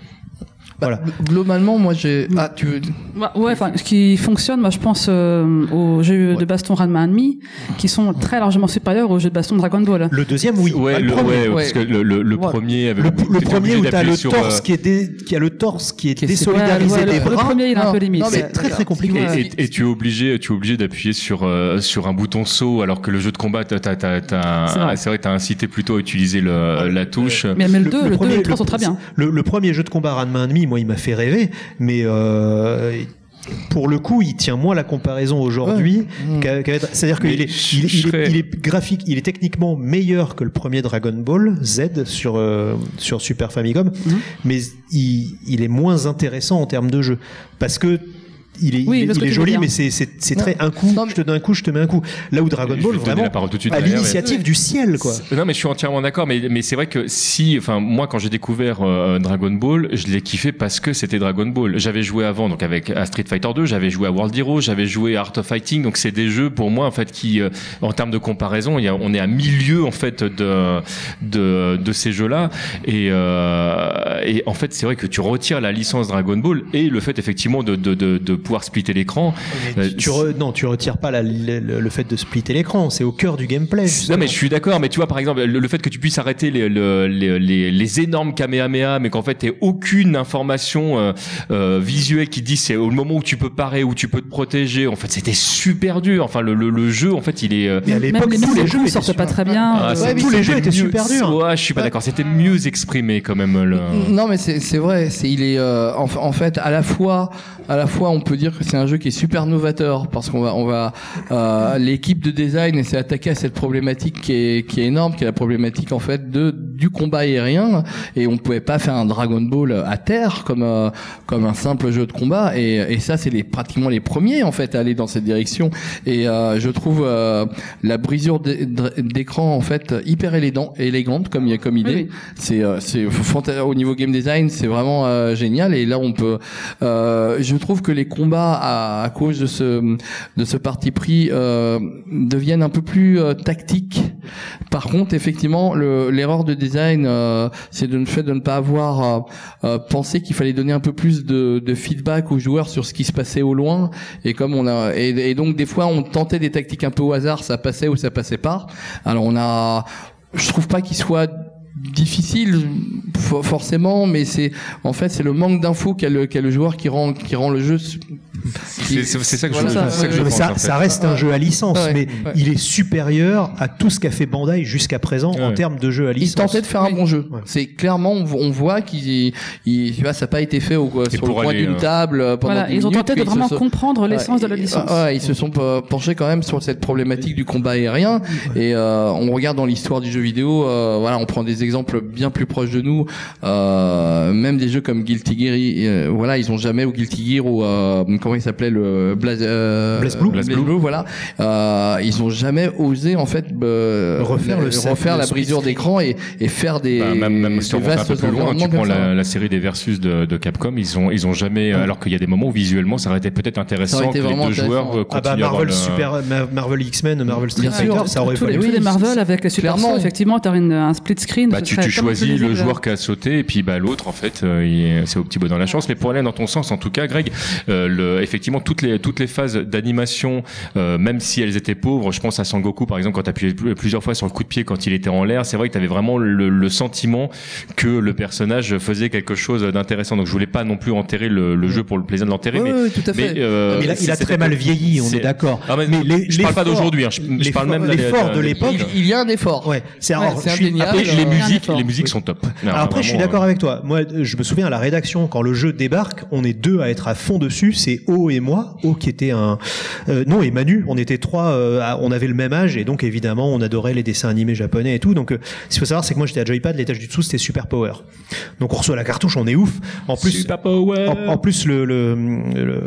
Voilà. Globalement, moi, j'ai. Ah, tu veux. Bah, ouais, enfin, ce qui fonctionne, moi, je pense euh, aux jeux de baston Ranma Enemy, qui sont très largement supérieurs aux jeux de baston Dragon Ball. Le deuxième, oui. Ouais, Pas le le, premier. ouais, Ouais. parce que le, le, le Voilà. premier avait Le, le premier où t'as le sur, torse euh, qui est dé- qui a le torse qui est Qui est désolidarisé Ouais, ouais, des le, le bras. premier, il est un peu limite. non, mais C'est très très compliqué. Et, et tu es obligé, tu es obligé d'appuyer sur euh, sur un bouton saut, alors que le jeu de combat, t'as, t'as, t'as, t'as- C'est vrai. t'as incité plutôt à utiliser le, la touche. Mais, le 2, le 2 et le 3 sont très bien. Le, le premier jeu de combat Ranma Enemy, moi, il m'a fait rêver, mais euh, pour le coup, il tient moins la comparaison aujourd'hui. Ouais. qu'à- qu'à- C'est-à-dire qu'il est, je- il, je il est, serais- il est graphique, il est techniquement meilleur que le premier Dragon Ball Z sur euh, sur Super Famicom, Mhm. mais il, il est moins intéressant en termes de jeu parce que il est, Oui, il il est joli, mais c'est, c'est, c'est Non. très un coup, Non, mais- je te donne un coup, je te mets un coup. Là où Dragon Ball, vraiment, la parole tout de suite à l'initiative du ciel, quoi. Non, mais je suis entièrement d'accord. Mais, mais c'est vrai que si, enfin, moi, quand j'ai découvert euh, Dragon Ball, je l'ai kiffé parce que c'était Dragon Ball. J'avais joué avant, donc avec à Street Fighter 2, j'avais joué à World Heroes, j'avais joué à Art of Fighting. Donc c'est des jeux pour moi, en fait, qui, euh, en termes de comparaison, il y a, on est à milieu en fait de de, de ces jeux-là. Et, euh, et en fait, c'est vrai que tu retires la licence Dragon Ball et le fait effectivement de de de, de pouvoir splitter l'écran. Euh, tu, non, tu retires pas le, fait de splitter l'écran. C'est au cœur du gameplay. Non, mais je suis d'accord. Mais tu vois, par exemple, le, fait que tu puisses arrêter les, les, les, énormes kamehameha, mais qu'en fait, t'aies aucune information euh, euh, visuelle qui dit c'est au moment où tu peux parer, où tu peux te protéger. En fait, c'était super dur. Enfin, le, le, jeu, en fait, il est. Mais à l'époque, tous les jeux sortaient pas très bien. Ah, tous les jeux étaient super durs. Ouais, je suis pas d'accord. C'était mieux exprimé quand même. Le... Non, mais c'est vrai. C'est il est en, en, fait à la fois à la fois on peut dire que c'est un jeu qui est super novateur parce qu'on va on va euh, l'équipe de design s'est attaquée à cette problématique qui est qui est énorme, qui est la problématique en fait de du combat aérien. Et on pouvait pas faire un Dragon Ball à terre comme euh, comme un simple jeu de combat. Et, et ça c'est les pratiquement les premiers en fait à aller dans cette direction. Et euh, je trouve euh, la brisure d'écran en fait hyper élégant, élégante comme comme idée. C'est euh, c'est au niveau game design c'est vraiment génial. Et là on peut je trouve que les combats à, à cause de ce de ce parti pris deviennent un peu plus tactiques. Par contre effectivement l'erreur de design, euh, c'est de ne pas avoir euh, euh, pensé qu'il fallait donner un peu plus de, de, feedback aux joueurs sur ce qui se passait au loin. Et comme on a, et donc des fois on tentait des tactiques un peu au hasard, ça passait ou ça passait pas. Alors on a, je trouve pas qu'il soit difficile forcément mais c'est en fait c'est le manque d'infos qu'a le, le joueur qui rend qui rend le jeu c'est ça que je, ça, que ça, ça, reste un jeu à licence mais il est supérieur à tout ce qu'a fait Bandai jusqu'à présent en termes de jeu à licence il tentait de faire un bon jeu. C'est clairement on, voit qu'il il, ça n'a pas été fait au, sur le coin d'une euh, table euh, pendant voilà, ils ont tenté de vraiment comprendre l'essence de la licence. ils se sont penchés quand même sur cette problématique du combat aérien. Et euh, on regarde dans l'histoire du jeu vidéo voilà on prend des exemples exemples bien plus proches de nous, euh, même des jeux comme Guilty Gear, euh, voilà, ils ont jamais ou Guilty Gear ou euh, comment il s'appelait le Blaze, euh, Blue, Blaze Blue. voilà, euh, ils ont jamais osé en fait refaire le refaire la brisure d'écran et, et faire des, bah, même, même si on va un peu plus loin, tu prends la, la, série des versus de, de, Capcom, ils ont ils ont jamais, alors qu'il y a des moments où visuellement ça aurait été peut-être intéressant que les deux joueurs continuent ah bah Marvel Super, Marvel X-Men, Marvel Street Fighter, ça aurait tous les Marvel avec les Super effectivement, tu as un split screen. Bah, tu, tu choisis le joueur qui a sauté et puis bah, l'autre, en fait, euh, c'est au petit bout dans la chance. Mais pour aller dans ton sens, en tout cas, Greg, euh, le, effectivement, toutes les, toutes les phases d'animation, euh, même si elles étaient pauvres, je pense à Sangoku, par exemple, quand tu appuyais plusieurs fois sur le coup de pied quand il était en l'air, c'est vrai que tu avais vraiment le, le, sentiment que le personnage faisait quelque chose d'intéressant. Donc je voulais pas non plus enterrer le, le jeu pour le plaisir de l'enterrer. Oui, mais, tout à fait. Euh, mais, il a, très mal vieilli, on est, d'accord. Ah, mais, les, je parle pas d'aujourd'hui, hein. je, je, parle même l'effort de l'époque. Il, y a un effort. Ouais, c'est ouais, indéniable. Les musiques, les musiques sont top. Alors après, je suis d'accord euh, avec toi. Moi, je me souviens à la rédaction, quand le jeu débarque, on est deux à être à fond dessus. C'est O et moi. O qui était un... Euh, non, et Manu, on était trois, euh, on avait le même âge, et donc évidemment, on adorait les dessins animés japonais et tout. Donc, ce qu'il faut savoir, c'est que moi, j'étais à Joypad, l'étage du dessous, c'était Super Power. Donc, on reçoit la cartouche, on est ouf. En plus, Super Power. En, plus, le, le, le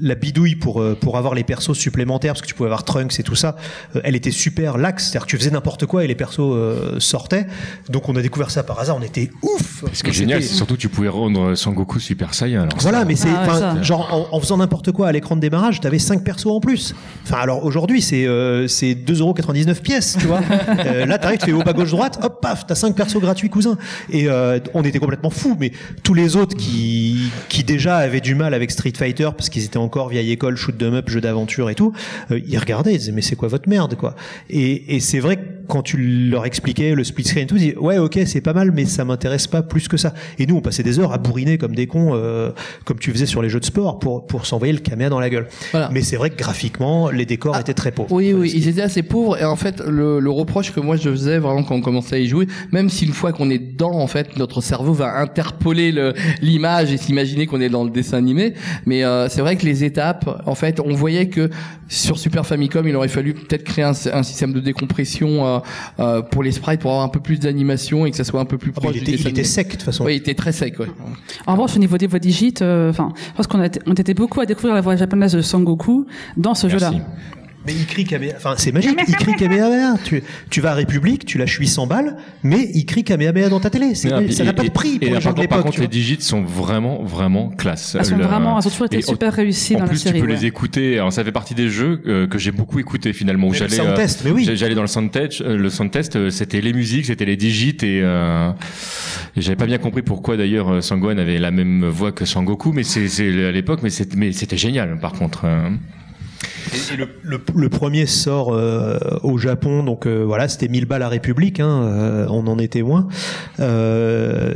la bidouille pour euh, pour avoir les persos supplémentaires parce que tu pouvais avoir Trunks et tout ça euh, elle était super laxe. C'est-à-dire que tu faisais n'importe quoi et les persos euh, sortaient. Donc on a découvert ça par hasard. On était ouf. Ce qui est génial c'est surtout que tu pouvais rendre Son Goku Super Saiyan alors. Voilà mais c'est ah, genre en, faisant n'importe quoi à l'écran de démarrage t'avais 5 persos en plus. Enfin alors aujourd'hui c'est c'est 2,99€ pièces tu vois. Là t'arrives tu fais haut bas gauche droite hop paf t'as 5 persos gratuits cousin et on était complètement fous mais tous les autres qui qui déjà avaient du mal avec Street Fighter parce qu'ils étaient encore vieille école, shoot them up, jeu d'aventure et tout, euh, ils regardaient, ils disaient mais c'est quoi votre merde quoi. Et, et c'est vrai que quand tu leur expliquais le split screen et tout, ils disaient ouais ok c'est pas mal mais ça m'intéresse pas plus que ça. Et nous on passait des heures à bourriner comme des cons, euh, comme tu faisais sur les jeux de sport pour pour s'envoyer le caméra dans la gueule. Voilà. Mais c'est vrai que graphiquement les décors ah, étaient très pauvres. Oui oui ils étaient assez pauvres et en fait le, le reproche que moi je faisais vraiment quand on commençait à y jouer, même si une fois qu'on est dedans en fait notre cerveau va interpoler l'image et s'imaginer qu'on est dans le dessin animé, mais euh, c'est vrai que les étapes, en fait, on voyait que sur Super Famicom, il aurait fallu peut-être créer un, système de décompression euh, euh, pour les sprites pour avoir un peu plus d'animation et que ça soit un peu plus ah, proche. il, était, il était, sec de toute façon. Oui, il était très sec. Ouais. En revanche, au niveau des voix digites, enfin, je pense qu'on a, on était beaucoup à découvrir la voix japonaise de Sangoku dans ce jeu-là. Mais il crie Kamehameha. Enfin, c'est magique. Il crie Kamehameha. Tu, tu vas à République, tu lâches 800 balles, mais il crie Kamehameha dans ta télé. C'est- ça n'a pas de prix pour et les gens par, de contre- par les digits sont vraiment, vraiment classe. Elles sont Le- vraiment, elles ont toujours été et en- super réussies En dans plus, la série. tu peux ouais. les écouter. Alors, ça fait partie des jeux euh, que j'ai beaucoup écouté finalement. Où j'allais, sound euh, test, mais oui. j'ai- j'allais dans le sound test. euh, le sound test, euh, c'était les musiques, c'était les digits et, euh, et j'avais pas bien compris pourquoi d'ailleurs euh, Sangohan avait la même voix que Sangoku, mais c'est, à l'époque, mais c'était, mais c'était génial. Par contre, euh. Et le, le- le premier sort euh, au Japon, donc euh, voilà, c'était 1000 balles à République, hein, euh, on en était loin. Euh,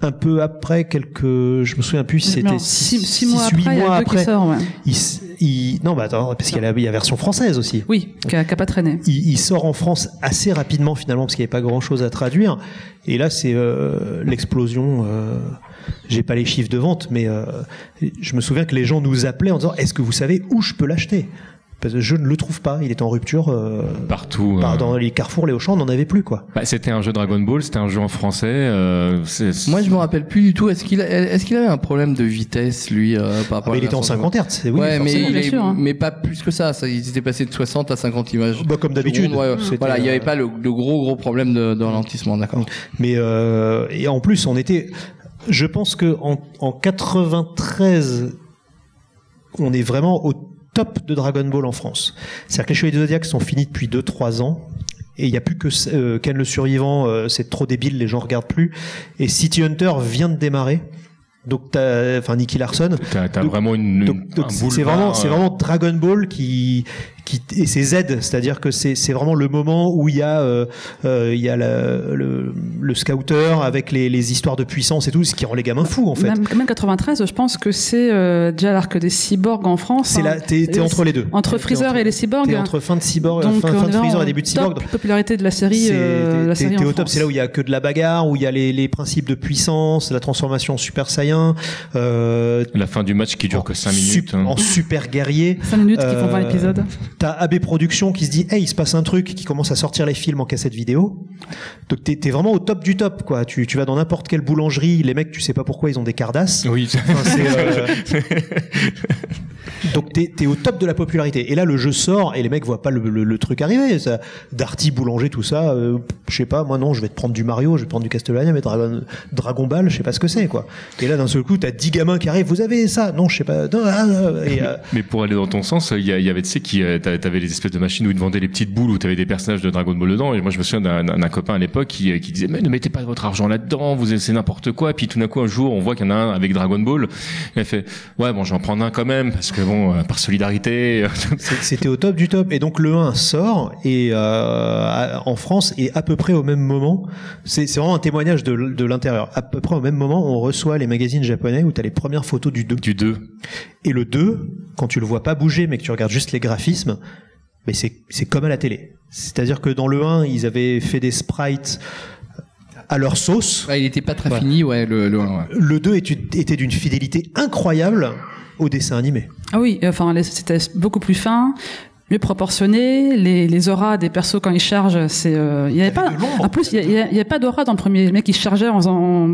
un peu après, quelques, je me souviens plus, c'était Non, six, six mois huit après, mois après. sort. Ouais. il il- non, bah attends, parce qu'il y a la, il y a la version française aussi. Oui, qui a, qui a pas traîné. Il, il sort en France assez rapidement finalement parce qu'il n'y avait pas grand chose à traduire. Et là, c'est euh, l'explosion. Euh, J'ai pas les chiffres de vente, mais euh, je me souviens que les gens nous appelaient en disant Est-ce que vous savez où je peux l'acheter? Parce que je ne le trouve pas. Il est en rupture. euh, partout. par- euh. dans les carrefours, les Auchan, on n'en avait plus quoi. Bah, c'était un jeu Dragon Ball, c'était un jeu en français. euh, c'est- Moi, je me rappelle plus du tout. Est-ce qu'il a- est-ce qu'il avait un problème de vitesse, lui, euh, par rapport mais à il était en version 50 Hz. c'est- Oui, ouais, mais, forcément. il bien est- sûr, hein. mais pas plus que ça. ça. Il était passé de 60 à 50 images. Bah, comme d'habitude. ouais, Voilà, il n'y avait pas le, le gros gros problème de, de ralentissement, d'accord. Mais euh, et en plus, on était. Je pense que en, en 93, on est vraiment au top de Dragon Ball en France. C'est-à-dire que les Chevaliers du Zodiac sont finis depuis 2-3 ans. Et il n'y a plus que euh, Ken le survivant, euh, c'est trop débile, les gens regardent plus. Et City Hunter vient de démarrer. Donc, t'as, enfin, Nicky Larson. T'as, t'as Donc- vraiment une, Donc, un donc c'est boulevard, vraiment, c'est euh, vraiment Dragon Ball qui, qui et c'est Z, c'est-à-dire que c'est, c'est vraiment le moment où il y a, euh, euh, il y a la- le, le scouter avec les, les histoires de puissance et tout, ce qui rend les gamins fous en fait. Même, même 93, je pense que c'est euh, déjà l'arc des cyborgs en France. C'est hein. là, t'es, t'es Et entre les deux. Entre Freezer entre- et les cyborgs. T'es entre fin de cyborg, Donc, fin, de Freezer et début de top cyborg. popularité de la série. C'est- euh, la t'es- série t'es en au top, France. c'est là où il y a que de la bagarre, où il y a les, les principes de puissance, la transformation en Super Saiyan, euh, La fin du match qui dure que 5 minutes. hein. en super guerrier. 5 minutes qui font 20 Euh, épisodes. T'as AB Productions qui se dit, hey, il se passe un truc, qui commence à sortir les films en cassette vidéo. Donc t'es, t'es vraiment au top du top, quoi. Tu, tu vas dans n'importe quelle boulangerie, les mecs, tu sais pas pourquoi ils ont des cardasses. Oui. Enfin, c'est, euh, Donc t'es, t'es au top de la popularité. Et là, le jeu sort et les mecs voient pas le, le- le truc arriver. Ça, Darty, boulanger, tout ça. euh, je sais pas. Moi non, je vais te prendre du Mario, je vais te prendre du Castlevania, mais Dragon, Dragon Ball, je sais pas ce que c'est, quoi. Et là, d'un seul coup, t'as 10 gamins qui arrivent. Vous avez ça? Non, je sais pas. Non, ah, ah, et, euh, Mais pour aller dans ton sens, il y, avait, tu sais, qui, euh, t'a- t'avais les espèces de machines où ils te vendaient les petites boules où t'avais des personnages de Dragon Ball dedans. Et moi, je me souviens d'un, copain à l'époque qui, euh, qui disait, mais ne mettez pas votre argent là-dedans, vous c'est n'importe quoi. Et puis tout d'un coup, un jour, on voit qu'il y en a un avec Dragon Ball. Et il fait, ouais, bon, je vais en prendre un quand même parce que bon, euh, par solidarité. C'est- C'était au top du top. Et donc le 1 sort et euh, en France et à peu près au même moment. C'est vraiment un témoignage de, de l'intérieur. À peu près au même moment, on reçoit les magazines japonais où tu as les premières photos du 2. du 2. Et le 2, quand tu le vois pas bouger mais que tu regardes juste les graphismes, mais c'est c'est comme à la télé. C'est-à-dire que dans le 1, ils avaient fait des sprites à leur sauce. Ouais, il était pas très Ouais. fini, ouais, le, le, ouais. Le 2 était d'une fidélité incroyable au dessin animé. Ah oui, enfin, les- c'était beaucoup plus fin, mieux proportionné. Les, les auras des persos quand ils chargent, c'est, euh, il y avait pas. En plus, il y, a- il y avait pas d'aura dans le premier. Le mec il chargeait en faisant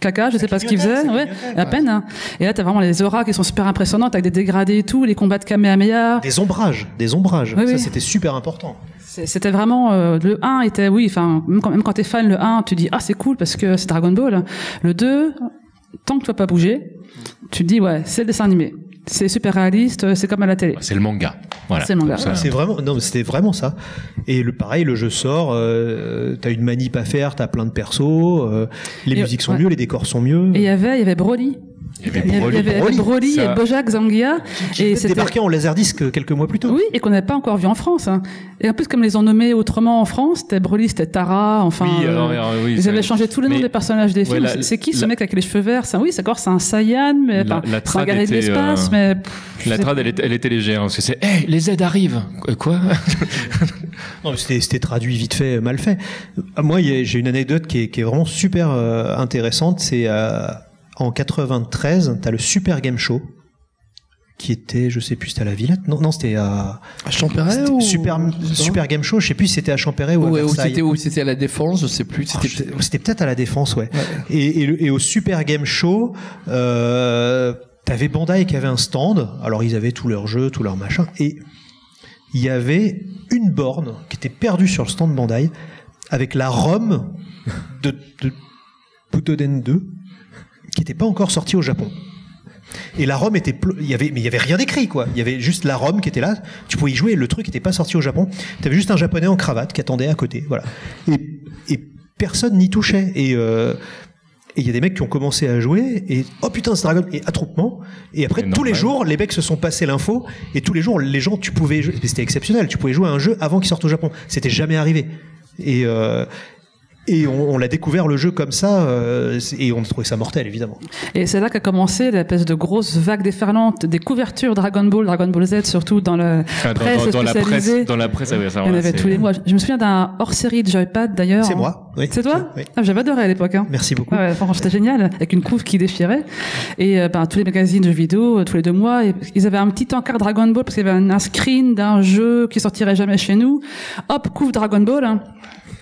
caca, je sais pas ce qu'il faisait, ouais, à peine. hein. Et là, t'as vraiment les auras qui sont super impressionnantes avec des dégradés et tout, les combats de Kamehameha. Des ombrages, des ombrages. Oui, ça oui. c'était super important. C'était vraiment euh, le 1 était oui, enfin même quand, même quand t'es fan le 1, tu dis ah c'est cool parce que c'est Dragon Ball. Le 2, tant que tu vas pas bouger, tu te dis ouais c'est le dessin animé, c'est super réaliste, c'est comme à la télé. C'est le manga. Voilà. C'est le manga. C'est vraiment, non, c'était vraiment ça. Et le pareil, le jeu sort, euh, t'as une manip à faire, t'as plein de persos, euh, les Et- musiques sont ouais. mieux, les décors sont mieux. Et il y avait il y avait Broly. Il y avait Broly. il y avait- il y avait Broly Ça- et Bojack Zangia qui et c'était débarqué en laserdisc quelques mois plus tôt. oui et qu'on n'avait pas encore vu en France. hein. Et en plus comme ils les ont nommés autrement en France, c'était Broly, c'était Tara, enfin. Oui, alors, euh, alors, oui, ils avaient changé tous les noms mais- des personnages des films. C'est- qui ce la- mec avec les cheveux verts? Ça, Oui, c'est d'accord, c'est un Saiyan, mais La- la c'est un guerrier de était, l'espace, euh, mais. pff, je La trad, elle était, elle était légère, parce que c'est, hey, les Z arrivent. Euh, Quoi? Non, mais c'était, traduit vite fait, mal fait. Moi, j'ai une anecdote qui est, qui est vraiment super intéressante. C'est euh, en 93, t'as le Super Game Show qui était, je sais plus, c'était à la Villette? Non, non, c'était à À Champéret ou Super Super Game Show. Je sais plus si c'était à Champéret ou à Ouais, ou Versailles. c'était ou c'était à la défense, je sais plus. C'était C'était peut-être à la défense, ouais. Et, et, le- et au Super Game Show, euh, t'avais Bandai qui avait un stand. Alors ils avaient tous leurs jeux, tous leurs machins. Et il y avait une borne qui était perdue sur le stand Bandai avec la ROM de, de Butoden 2 qui n'était pas encore sortie au Japon. Et la ROM était, il y avait, mais il y avait rien d'écrit quoi. Il y avait juste la ROM qui était là. Tu pouvais y jouer. Le truc n'était pas sorti au Japon. Tu avais juste un japonais en cravate qui attendait à côté. Voilà. Et, et personne n'y touchait. Et euh, et il y a des mecs qui ont commencé à jouer et oh putain c'est Dragon et attroupement et après tous les jours les mecs se sont passés l'info et tous les jours les gens tu pouvais jouer c'était exceptionnel tu pouvais jouer à un jeu avant qu'il sorte au Japon c'était jamais arrivé et euh, et on, on l'a découvert le jeu comme ça euh, et on a trouvé ça mortel évidemment Et c'est là qu'a commencé l'espèce de grosse vague déferlante des couvertures Dragon Ball, Dragon Ball Z, surtout dans le Enfin, dans, presse dans- dans la spécialisée. presse, dans la presse, ah ouais, ça, Il y en avait tous les mois. Je me souviens d'un hors-série de Joypad d'ailleurs. c'est moi oui. C'est toi Oui. ah, J'avais adoré à l'époque. Hein. merci beaucoup Ouais, franchement, c'était génial, avec une couve qui déchirait. Et euh, ben, tous les magazines de jeux vidéo, euh, tous les deux mois, et ils avaient un petit encart Dragon Ball parce qu'il y avait un, un screen d'un jeu qui sortirait jamais chez nous. Hop, couve Dragon Ball. hein.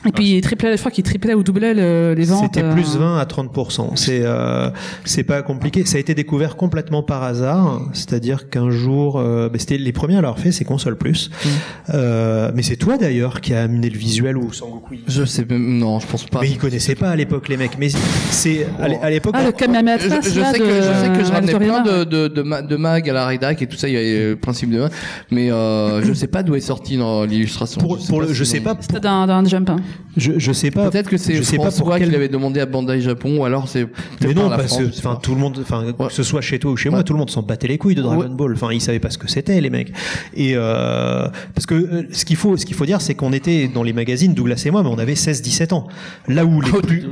Et puis il triplait, je crois qu'il triplait ou doublait le- les ventes. C'était euh, plus 20 à 30%. C'est euh, c'est pas compliqué. Ça a été découvert complètement par hasard. C'est-à-dire qu'un jour, euh, bah, c'était les premiers à l'avoir fait, c'est Console Plus. Mm. Euh, mais c'est toi d'ailleurs qui a amené le visuel ou Sangoku. il- Je sais non, je pense pas. Mais ils connaissaient pas à l'époque les mecs. Mais c'est à à l'époque. Ah, le Kamehameha Je, je sais que, de- je sais que je ramenais plein de, de, de, ma- de mag à la rédac et tout ça, il y a le principe de mag, mais euh, je sais pas d'où est sorti dans l'illustration. pour, pour le, je sais pas. C'était d'un d'un jump. hein. Je, je sais pas. Peut-être que c'est je sais pas François quel- qui l'avait demandé à Bandai Japon, ou alors c'est. Mais non, parce que enfin tout le monde, enfin que ce soit chez toi ou chez moi, tout le monde s'en battait les couilles de Dragon Ouais. Ball. Enfin, ils savaient pas ce que c'était les mecs. Et euh, parce que euh, ce qu'il faut, ce qu'il faut dire, c'est qu'on était dans les magazines Douglas et moi, mais on avait 16-17 ans. Là où les Oh, plus,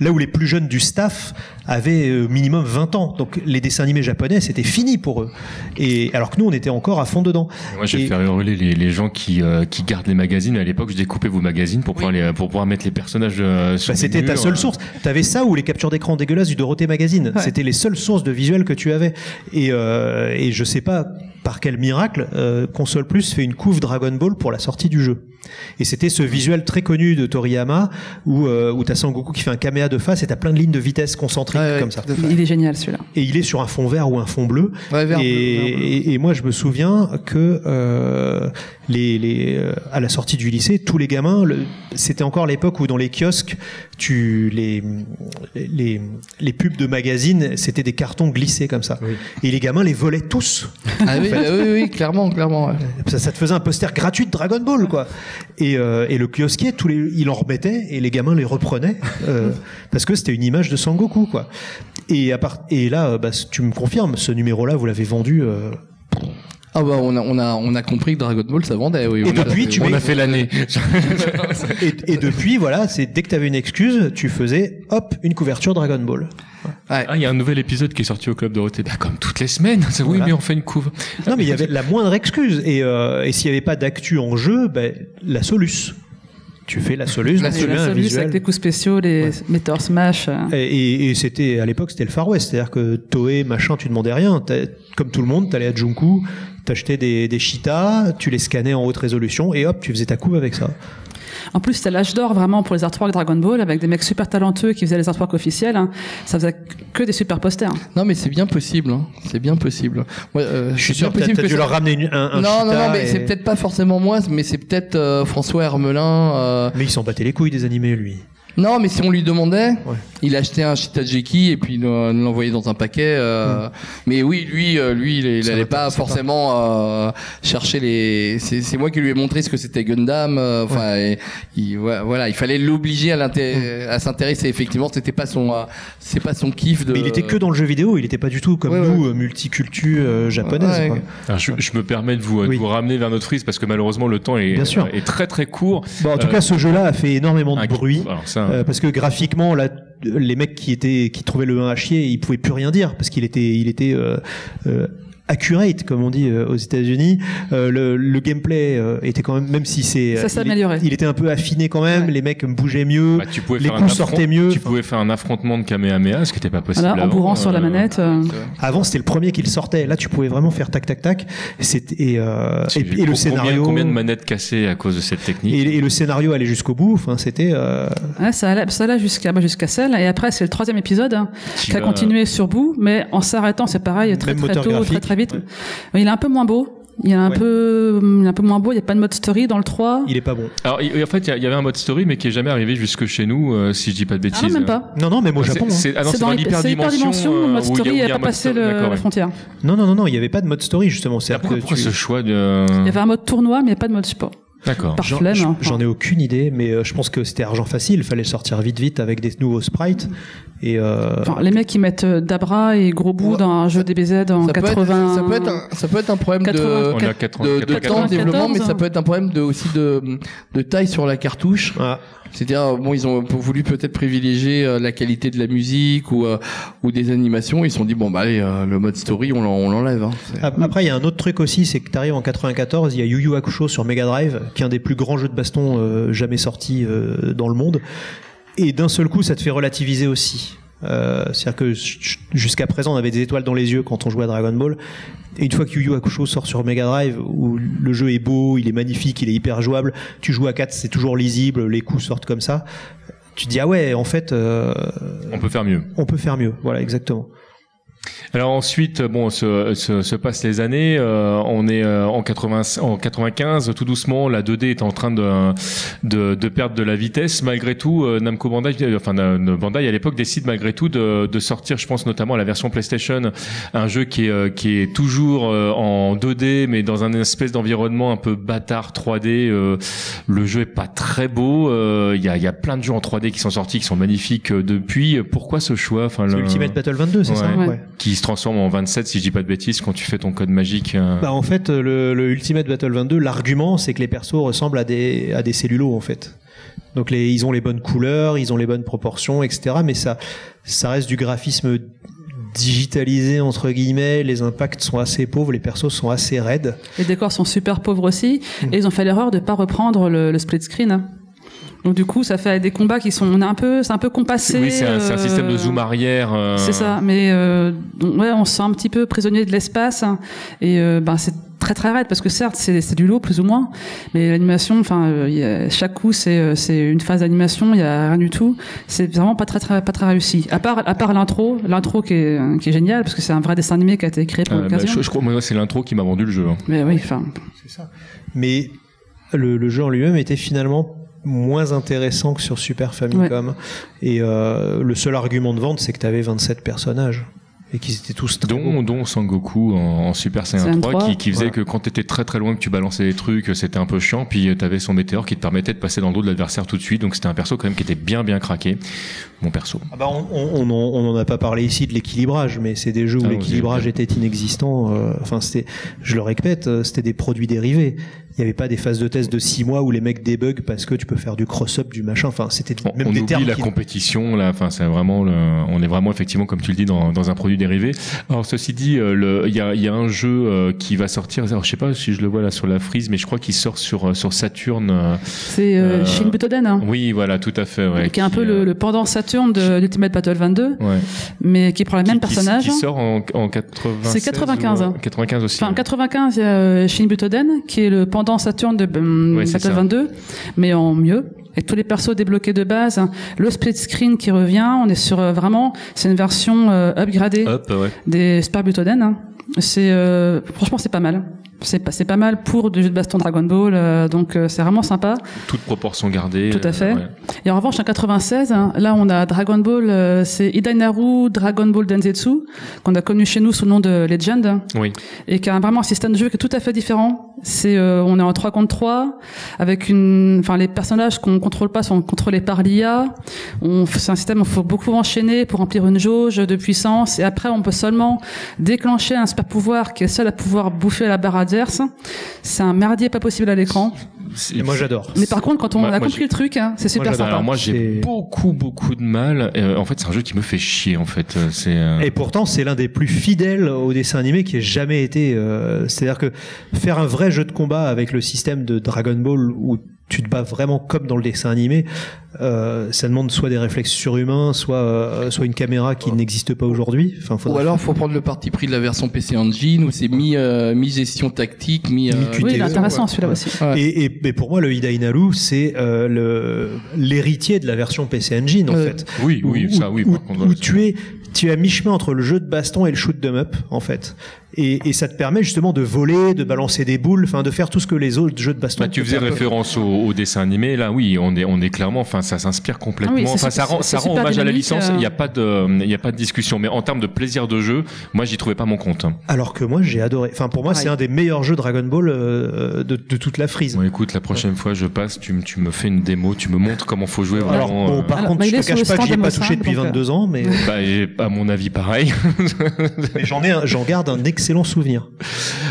là où les plus jeunes du staff avaient euh, minimum 20 ans. Donc les dessins animés japonais, c'était fini pour eux. Et alors que nous, on était encore à fond dedans. Moi, j'ai Et- fait hurler les, les gens qui, euh, qui gardent les magazines. À l'époque, je découpais vos magazines pour pouvoir les, pour pouvoir mettre les personnages euh, sur Bah, c'était ta seule euh. source. T'avais ça ou les captures d'écran dégueulasses du Dorothée Magazine. Ouais. C'était les seules sources de visuels que tu avais. Et, euh, et je sais pas par quel miracle, euh, Console Plus fait une couve Dragon Ball pour la sortie du jeu. Et c'était ce visuel très connu de Toriyama où, euh, où t'as Sangoku qui fait un caméa de face et t'as plein de lignes de vitesse concentriques Ouais, comme ça. Il est génial celui-là. Et il est sur un fond vert ou un fond bleu. Ouais, vert, et, bleu, vert, bleu. et- et moi, je me souviens que euh, les, les, euh, à la sortie du lycée, tous les gamins, le- c'était encore l'époque où dans les kiosques, tu les, les, les pubs de magazines, c'était des cartons glissés comme ça. Et les gamins les volaient tous. Ah oui, oui, oui, clairement, clairement. Ça, ça te faisait un poster gratuit de Dragon Ball, quoi. Et, euh, et le kiosquier, tous les, il en remettait et les gamins les reprenaient euh, parce que c'était une image de Sangoku, quoi. Et à part, et là, euh, bah, tu me confirmes, ce numéro-là, vous l'avez vendu. Ah bah on a, on a, on a compris que Dragon Ball ça vendait. Oui, Et oui, depuis, ça, tu On mets- a fait l'année. et, et depuis, voilà, c'est dès que tu avais une excuse, tu faisais, hop, une couverture Dragon Ball. Ouais. Ah, il y a un nouvel épisode qui est sorti au club Dorothée. Bah, comme toutes les semaines. Oui, Voilà. mais on fait une couve. Non, mais il y avait la moindre excuse. Et, euh, et s'il n'y avait pas d'actu en jeu, ben, la Solus. Tu fais la Solus, La tu la Solus avec les coups spéciaux, les Meteor Smash. euh. Et, et- et c'était à l'époque c'était le Far West, c'est-à-dire que Toei machin, tu demandais rien. Comme tout le monde, t'allais à Junku, t'achetais des, des cheetahs, tu les scannais en haute résolution et hop, tu faisais ta couve avec ça. En plus, c'était l'âge d'or vraiment pour les artworks Dragon Ball avec des mecs super talentueux qui faisaient les artworks officiels. hein. Ça faisait que des super posters. Non mais c'est bien possible. hein. C'est bien possible. Ouais, euh, Je suis sûr que que dû ça- leur ramener une- un, un non, non, non, mais et- c'est peut-être pas forcément moi, mais c'est peut-être euh, François Hermelin. euh, Mais il s'en battait les couilles des animés, lui. Non, mais si on lui demandait, Ouais. il achetait un Shitajeki et puis il nous nous l'envoyait dans un paquet. euh, Mais oui, lui, euh, lui, il, il Ça allait va pas, forcément euh, chercher les. C'est moi qui lui ai montré ce que c'était Gundam. Enfin, ouais, voilà, il fallait l'obliger à, l'inté- à s'intéresser. Effectivement, c'était pas son, c'est pas son kiff de. Mais il était que dans le jeu vidéo, il était pas du tout comme Ouais, nous, multiculture euh, japonaise. Ouais, quoi. ouais. Alors, je, je me permets de vous, de vous ramener vers notre frise parce que malheureusement le temps est, Bien sûr. est très très court. Bon, en tout Euh, cas, ce jeu-là a fait énormément de Un- bruit. Alors Euh, parce que graphiquement, là, les mecs qui étaient, qui trouvaient le 1 à chier, ils pouvaient plus rien dire parce qu'il était, il était euh, euh, accurate, comme on dit euh, aux États-Unis. Euh, le, le gameplay euh, était quand même, même si c'est, Ça euh, il était un peu affiné quand même. Ouais. Les mecs bougeaient mieux. bah, tu pouvais les faire coups sortaient mieux. Tu pouvais faire un affrontement de Kamehameha, ce qui n'était pas possible Voilà, en avant. bourrant sur la Euh, manette. euh. Avant, c'était le premier qui le sortait. Là, tu pouvais vraiment faire tac tac tac. C'était et, euh, et, et le scénario. Combien de manettes cassées à cause de cette technique et, et le scénario allait jusqu'au bout. Enfin, c'était. euh, Ouais, ça allait, ça allait jusqu'à bah, jusqu'à celle. Et après, c'est le troisième épisode hein, Qui qui a va- continué sur bout, mais en s'arrêtant, c'est pareil, très Même très moteur tôt, graphique, très très vite. Il est un peu moins beau. Il est un peu, il est un peu moins beau. Il n'y a pas de mode story dans le 3. Il est pas bon. Alors, il- en fait, il y a- il y avait un mode story, mais qui est jamais arrivé jusque chez nous, euh, si je dis pas de bêtises. Ah non, même pas. Non, non, même au Ah, Japon. c'est- hein. c'est- ah non, c'est c'est dans c'est l'hyperdimension. hyperdimension. euh, Le mode où il y a- story il n'a a pas passé le- ouais. la frontière. Non, non, non, non, il n'y avait pas de mode story justement. Ah, C'est-à-dire Pourquoi, que pourquoi tu- ce choix de... Il y avait un mode tournoi, mais pas de mode support. D'accord. Par J'en- flemme. j'en- hein. J'en ai aucune idée, mais euh, je pense que c'était argent facile. Il fallait sortir vite, vite avec des nouveaux sprites. Et euh, Enfin, les mecs qui mettent euh, Dabra et Gros Bout Ouais. dans un jeu DBZ en Ça peut, 80. être, ça, peut être un, ça peut être un problème 80. de, On est à 80, de, de 94. temps de développement, mais ça 94. peut être un problème de, aussi de, de taille sur la cartouche. voilà. C'est-à-dire, bon, ils ont voulu peut-être privilégier euh, la qualité de la musique ou, euh, ou des animations. Ils se sont dit, bon, bah allez, euh, le mode story, on l'en- on l'enlève. Hein. Après, il y a un autre truc aussi, c'est que tu arrives en 94, il y a Yu Yu Hakusho sur Mega Drive, qui est un des plus grands jeux de baston jamais sortis euh, dans le monde. Et d'un seul coup, ça te fait relativiser aussi. Euh, C'est-à-dire que jusqu'à présent, on avait des étoiles dans les yeux quand on jouait à Dragon Ball. Et une fois que Yu Yu Hakusho sort sur Mega Drive, où le jeu est beau, il est magnifique, il est hyper jouable, tu joues à 4, c'est toujours lisible, les coups sortent comme ça. Tu te dis, ah ouais, en fait, euh, On peut faire mieux. on peut faire mieux. Voilà, exactement. Alors ensuite, bon, se, se, se passent les années. euh, on est euh, en, 80, en 95, tout doucement, la 2D est en train de, de, de perdre de la vitesse. Malgré tout, euh, Namco Bandai, euh, enfin euh, Bandai à l'époque décide malgré tout de, de sortir, je pense notamment à la version PlayStation, un jeu qui est, euh, qui est toujours euh, en 2D, mais dans un espèce d'environnement un peu bâtard 3D. euh, le jeu est pas très beau. euh, Il y, a, il y a plein de jeux en 3D qui sont sortis, qui sont magnifiques euh, depuis. Pourquoi ce choix Enfin, le- Ultimate Battle 22, c'est ça? Ouais. Qui se transforme en 27 si je dis pas de bêtises quand tu fais ton code magique. euh. Bah en fait, le, le Ultimate Battle 22, l'argument, c'est que les persos ressemblent à des, à des cellulos, en fait. Donc les, ils ont les bonnes couleurs, ils ont les bonnes proportions, etc. Mais ça, ça reste du graphisme digitalisé, entre guillemets. Les impacts sont assez pauvres, les persos sont assez raides. Les décors sont super pauvres aussi. Et ils ont fait l'erreur de pas reprendre le, le split screen. hein. Donc du coup, ça fait des combats qui sont, on est un peu, c'est un peu compassé. oui, c'est un, c'est un euh, système de zoom arrière. euh, C'est ça, mais euh, donc, ouais, on se sent un petit peu prisonnier de l'espace hein, et euh, ben c'est très très raide parce que certes c'est c'est du lot plus ou moins, mais l'animation, enfin euh, il y a- chaque coup c'est euh, c'est une phase d'animation, il y a rien du tout, c'est vraiment pas très très pas très réussi. À part à part l'intro, l'intro qui est qui est génial parce que c'est un vrai dessin animé qui a été créé pour euh, bah, l'occasion. je, je crois moi c'est l'intro qui m'a vendu le jeu. hein. Mais oui, enfin Mais le, le jeu en lui-même était finalement moins intéressant que sur Super Famicom. Et euh, le seul argument de vente, c'est que tu avais 27 personnages. Et qu'ils étaient tous très beaux. Dont, dont Sangoku en, en Super Saiyan Saiyan 3, 3, qui, qui faisait voilà. que quand t'étais très très loin que tu balançais des trucs c'était un peu chiant puis euh, t'avais son météore qui te permettait de passer dans le dos de l'adversaire tout de suite donc c'était un perso quand même qui était bien bien craqué mon perso Ah bah on, on, on on en a pas parlé ici de l'équilibrage, mais c'est des jeux où Ah, l'équilibrage était inexistant. euh, Enfin, c'était, je le répète, euh, c'était des produits dérivés. Il n'y avait pas des phases de test de 6 mois où les mecs débug parce que tu peux faire du cross-up, du machin. Enfin, c'était on, même on des oublie termes la qui- compétition là enfin c'est vraiment le, on est vraiment effectivement comme tu le dis dans, dans un produit dérivé alors ceci dit euh, le- il y a, il y a un jeu euh, qui va sortir alors je sais pas si je le vois là sur la frise mais je crois qu'il sort sur euh, sur Saturn c'est euh, Euh, Shin Butoden hein, oui voilà tout à fait ouais, qui est un peu euh, le, le pendant Saturn de Ultimate Battle 22, ouais. mais qui prend le même Qui- personnage. qui, sort en, en 96 C'est 95, ou, euh, hein. 95 aussi Enfin, en ouais. 95, il y a Shin Butoden, qui est le pendant Saturn de c'est Battle ça. 22, mais en mieux. Avec tous les persos débloqués de base, le split screen qui revient, on est sur euh, vraiment, c'est une version euh, upgradée ouais des Super Butoden. hein. C'est euh, franchement c'est pas mal. C'est pas mal pour du jeu de baston Dragon Ball, euh, donc euh, c'est vraiment sympa. toute proportion gardée Tout à euh, fait. ouais. Et en revanche, en 96, hein, là, on a Dragon Ball, c'est Idainaru Dragon Ball Densetsu, qu'on a connu chez nous sous le nom de Legend, oui et qui a vraiment un système de jeu qui est tout à fait différent. C'est, on est en 3 contre 3, avec une, enfin, les personnages qu'on contrôle pas sont contrôlés par l'IA. C'est un système où il faut beaucoup enchaîner pour remplir une jauge de puissance, et après, on peut seulement déclencher un super pouvoir qui est seul à pouvoir bouffer la barre C'est un merdier pas possible à l'écran. Moi, j'adore. Mais par contre, quand on Moi- a moi, compris le truc, hein, c'est super sympa. Alors moi j'ai beaucoup beaucoup de mal. Euh, en fait c'est un jeu qui me fait chier en fait. Euh, C'est euh, Et pourtant, c'est l'un des plus fidèles au dessin animé qui ait jamais été. euh, C'est-à-dire que faire un vrai jeu de combat avec le système de Dragon Ball où tu te bats vraiment comme dans le dessin animé, euh, ça demande soit des réflexes surhumains, soit euh, soit une caméra qui n'existe pas aujourd'hui. Enfin, Ou faudrait- alors, faut prendre le parti pris de la version PC Engine où c'est mi, euh, mi gestion tactique, mi. euh, Mi-QTE. Oui, il est intéressant ouais. celui-là aussi. Ouais. Et, et, et pour moi, le Ida Inaru, c'est euh, le l'héritier de la version PC Engine en fait. oui oui Où- ça oui. Où, par contre, où voilà, tu es tu es à mi-chemin entre le jeu de baston et le shoot 'em up en fait. Et, et, ça te permet justement de voler, de balancer des boules, enfin de faire tout ce que les autres jeux de baston. Bah, tu faisais référence au, au, dessin animé, là, oui, on est, on est clairement, enfin, ça s'inspire complètement. Ah oui, enfin, ça rend, ça rend hommage à la licence. Il n'y a pas de, il y a pas de discussion. Mais en termes de plaisir de jeu, moi, j'y trouvais pas mon compte. Alors que moi, j'ai adoré. Enfin, pour moi, c'est un des meilleurs jeux Dragon Ball euh, de, de, toute la frise. Bon, écoute, la prochaine fois, je passe, tu, tu me fais une démo, tu me montres comment faut jouer vraiment. Alors, bon, par contre, bah, je te cache pas que j'y ai pas touché depuis 22 ans, mais. Bah, à mon avis, pareil. mais j'en ai, j'en garde un excellent souvenir.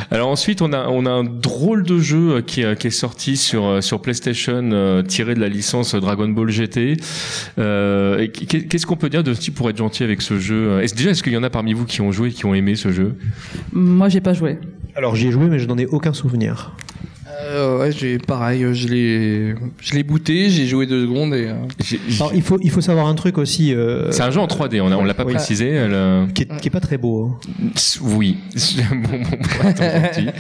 Alors ensuite, on a on a un drôle de jeu qui, qui est sorti sur sur PlayStation euh, tiré de la licence Dragon Ball GT. Euh, Qu'est-ce qu'on peut dire de ce type pour être gentil avec ce jeu déjà est-ce qu'il y en a parmi vous qui ont joué, qui ont aimé ce jeu? Moi, j'ai pas joué. Alors j'y ai joué, mais je n'en ai aucun souvenir. Euh, ouais, j'ai pareil, je l'ai, je l'ai booté, j'ai joué deux secondes et. Euh... Alors, il faut, il faut savoir un truc aussi. Euh... C'est un jeu en 3D, on, a, on l'a pas oui. précisé. Le... Qui, est, qui, est, pas très beau. Hein. Oui. bon, bon,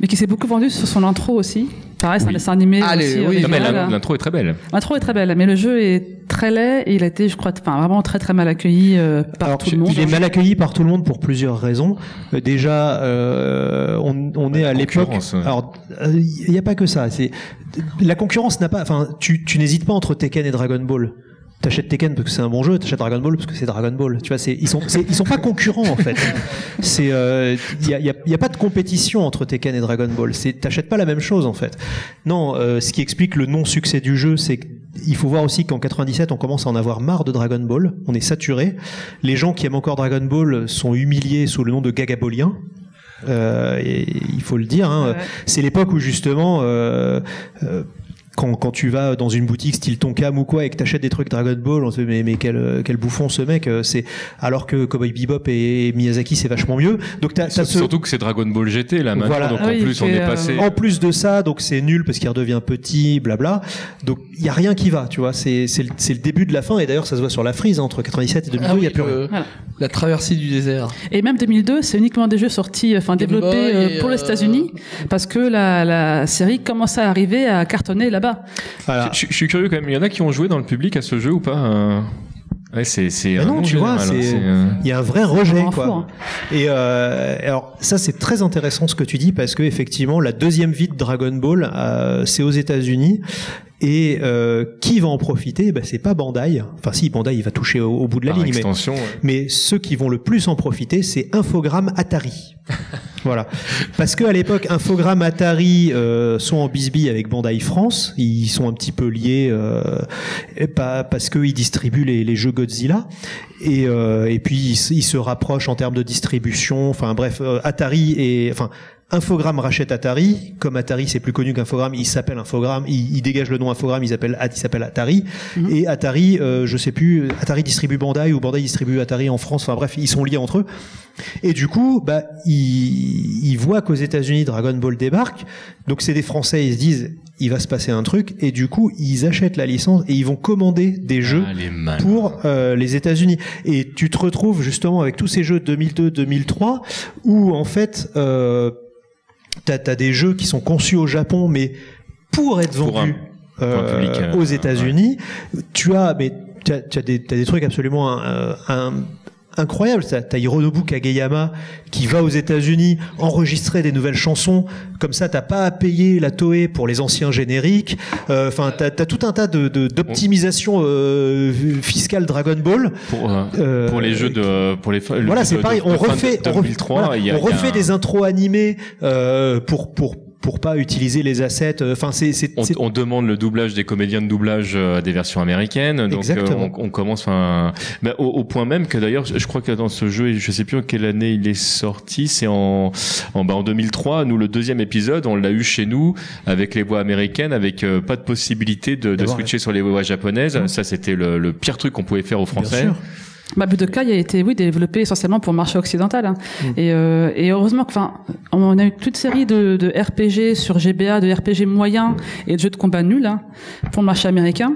mais qui s'est beaucoup vendu sur son intro aussi. Pareil, c'est oui. un dessin animé. Allez, aussi, oui, l'intro est très belle. L'intro est très belle, mais le jeu est très laid et il a été, je crois, enfin, vraiment très très mal accueilli euh, par Alors, tout le monde. Il est mal accueilli par tout le monde pour plusieurs raisons. Euh, déjà, euh, on, on est à l'époque. Alors, il n'y a pas que ça. C'est la concurrence n'a pas. Enfin, tu, tu n'hésites pas entre Tekken et Dragon Ball t'achètes Tekken parce que c'est un bon jeu, t'achètes Dragon Ball parce que c'est Dragon Ball. Tu vois, c'est ils sont ils sont pas concurrents en fait. C'est il euh, y, a, y, a, y, a, pas de compétition entre Tekken et Dragon Ball. C'est t'achètes pas la même chose en fait. Non, euh, ce qui explique le non succès du jeu, c'est il faut voir aussi qu'en 97, on commence à en avoir marre de Dragon Ball. On est saturé. Les gens qui aiment encore Dragon Ball sont humiliés sous le nom de Gagaboliens. Euh, et il faut le dire. Hein. Ouais. C'est l'époque où justement euh, euh, quand, quand, tu vas dans une boutique style Tonkam ou quoi et que t'achètes des trucs Dragon Ball, on se dit mais, mais quel, quel bouffon ce mec, c'est alors que Cowboy Bebop et Miyazaki c'est vachement mieux. Donc t'as, t'as ce... surtout que c'est Dragon Ball GT là maintenant, voilà. donc ah oui, en plus on est passé. En plus de ça, donc c'est nul parce qu'il redevient petit, blabla. Donc il y a rien qui va, tu vois. C'est c'est le, c'est le début de la fin et d'ailleurs ça se voit sur la frise hein, entre 97 et 2002, il ah oui, y a plus euh, rien. Voilà. La traversée du désert. Et même 2002, c'est uniquement des jeux sortis, enfin développés euh, pour les États-Unis parce que la, la série commençait à arriver à cartonner là-bas. Voilà. Je, je, suis curieux quand même. Il y en a qui ont joué dans le public à ce jeu ou pas euh... Ouais, c'est c'est non, tu vois, c'est il y a un vrai rejet quoi. Fou, hein. Et euh, alors ça c'est très intéressant ce que tu dis parce que effectivement la deuxième vie de Dragon Ball euh, c'est aux États-Unis et euh, qui va en profiter? Ben, C'est pas Bandai. Enfin, si Bandai, il va toucher au, au bout de la Par ligne. Mais, ouais. mais ceux qui vont le plus en profiter, c'est Infogrames Atari. voilà. Parce que à l'époque, Infogrames Atari euh, sont en bisbille avec Bandai France. Ils sont un petit peu liés euh, pas, parce qu'ils distribuent les, les, jeux Godzilla. Et, euh, et puis ils, ils, se rapprochent en termes de distribution. Enfin bref, euh, Atari et enfin Infogrames rachète Atari. Comme Atari, c'est plus connu qu'Infogrames, il s'appelle Infogrames. Il, il, dégage le nom Infogrames, il s'appelle, il s'appelle Atari. Mm -hmm. Et Atari, euh, je sais plus, Atari distribue Bandai ou Bandai distribue Atari en France. Enfin bref, ils sont liés entre eux. Et du coup, bah, ils, ils voient qu'aux États-Unis, Dragon Ball débarque. Donc c'est des Français, ils se disent, il va se passer un truc. Et du coup, ils achètent la licence et ils vont commander des jeux ah, pour euh, les États-Unis. Et tu te retrouves justement avec tous ces jeux 2002-2003 où en fait euh, T'as as des jeux qui sont conçus au Japon, mais pour être vendus euh, public, euh, aux États-Unis, ouais. tu as, mais tu as, tu as, des, as des trucs absolument un, un, incroyables. T'as Hironobu Kageyama qui va aux États-Unis enregistrer des nouvelles chansons. Comme ça, t'as pas à payer la Toei pour les anciens génériques. Enfin, euh, t'as as tout un tas de d'optimisation euh, fiscale Dragon Ball pour, euh, pour les jeux de pour les voilà, c'est pareil. On refait, 2003, on refait, voilà, y a, on refait y a... des intros animés pour pour pour pas utiliser les assets. Enfin, c'est, c'est, on, on, demande le doublage des comédiens de doublage euh, des versions américaines. Donc, euh, on, on, commence, ben, au, au, point même que d'ailleurs, je crois que dans ce jeu, je sais plus en quelle année il est sorti, c'est en, en, ben, en 2003. Nous, le deuxième épisode, on l'a eu chez nous avec les voix américaines, avec euh, pas de possibilité de, de switcher ouais. sur les voix japonaises. Mmh. Ça, c'était le, le, pire truc qu'on pouvait faire aux Français. Bien sûr. Bah, Budokai a été oui développé essentiellement pour le marché occidental hein. mmh. et, euh, et heureusement enfin on a eu toute série de, de, RPG sur GBA de RPG moyens et de jeux de combat nuls hein, pour le marché américain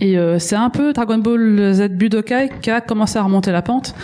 Et euh, c'est un peu Dragon Ball Z Budokai qui a commencé à remonter la pente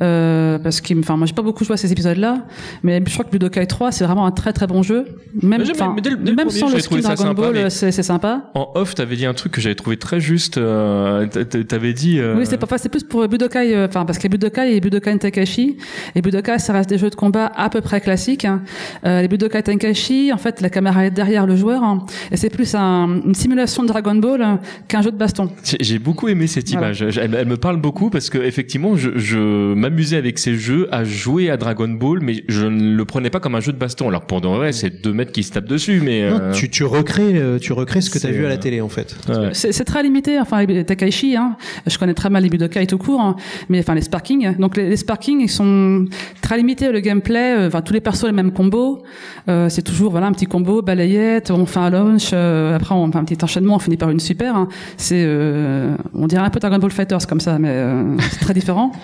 euh, parce que, enfin, moi j'ai pas beaucoup joué à ces épisodes-là, mais je crois que Budokai 3 c'est vraiment un très très bon jeu. Même, Mais mais dès le- dès le même premier, sans le skin Dragon sympa, Ball, mais- c'est sympa. En off, t'avais dit un truc que j'avais trouvé très juste. Euh, t'avais dit. euh, Oui, c'est pas, c'est plus pour Budokai, euh, enfin parce a Budokai et Budokai Tenkaichi. Et Budokai, ça reste des jeux de combat à peu près classiques. hein. Euh, les Budokai Tenkaichi, en fait, la caméra est derrière le joueur, hein, et c'est plus un- une simulation de Dragon Ball hein, qu'un jeu de baston. J'ai j'ai beaucoup aimé cette Voilà. image. Elle, elle me parle beaucoup parce que effectivement, je, je m'amusais avec ces jeux à jouer à Dragon Ball, mais je ne le prenais pas comme un jeu de baston. Alors pour de vrai, c'est deux mecs qui se tapent dessus, mais Non, euh, tu, tu recrées, euh, tu recrées ce que tu as vu à la euh, télé en fait. ouais. C'est très limité, enfin les Tenkaichi, hein, je connais très mal les Budokai tout court, hein, mais enfin les Sparking. Donc les, les Sparking, ils sont très limités le gameplay, euh, enfin tous les persos les mêmes combos. Euh, c'est toujours voilà un petit combo, balayette, on fait un launch, euh, après on fait un petit enchaînement, on finit par une super. hein. C'est, euh, on dirait un peu Dragon Ball Fighters comme ça, mais euh, c'est très différent.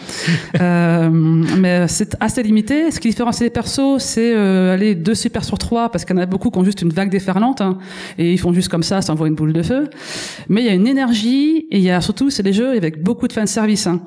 Euh, mais c'est assez limité. Ce qui différencie les persos, c'est euh, aller deux super sur trois, parce qu'il y en a beaucoup qui ont juste une vague déferlante, hein, et ils font juste comme ça, ça envoie une boule de feu. Mais il y a une énergie, et il y a surtout, c'est des jeux avec beaucoup de fanservice. Hein.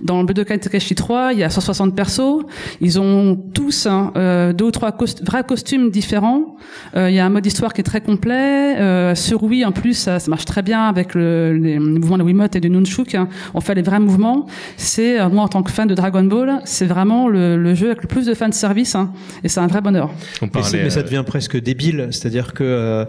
Dans le Budokai Tenkaichi 3, il y a 160 persos, ils ont tous hein, deux ou trois cost- vrais costumes différents. Il y a un mode histoire qui est très complet. Sur Wii, en plus, ça, ça marche très bien avec le, les, mouvements de Wiimote et du Nunchuk. hein. On fait les vrais mouvements. C'est euh, moi en tant que fan de Dragon Ball, c'est vraiment le, le jeu avec le plus de fanservice, hein, et c'est un vrai bonheur. On Mais, parlait. c'est- mais ça euh, devient presque débile, c'est-à-dire que euh,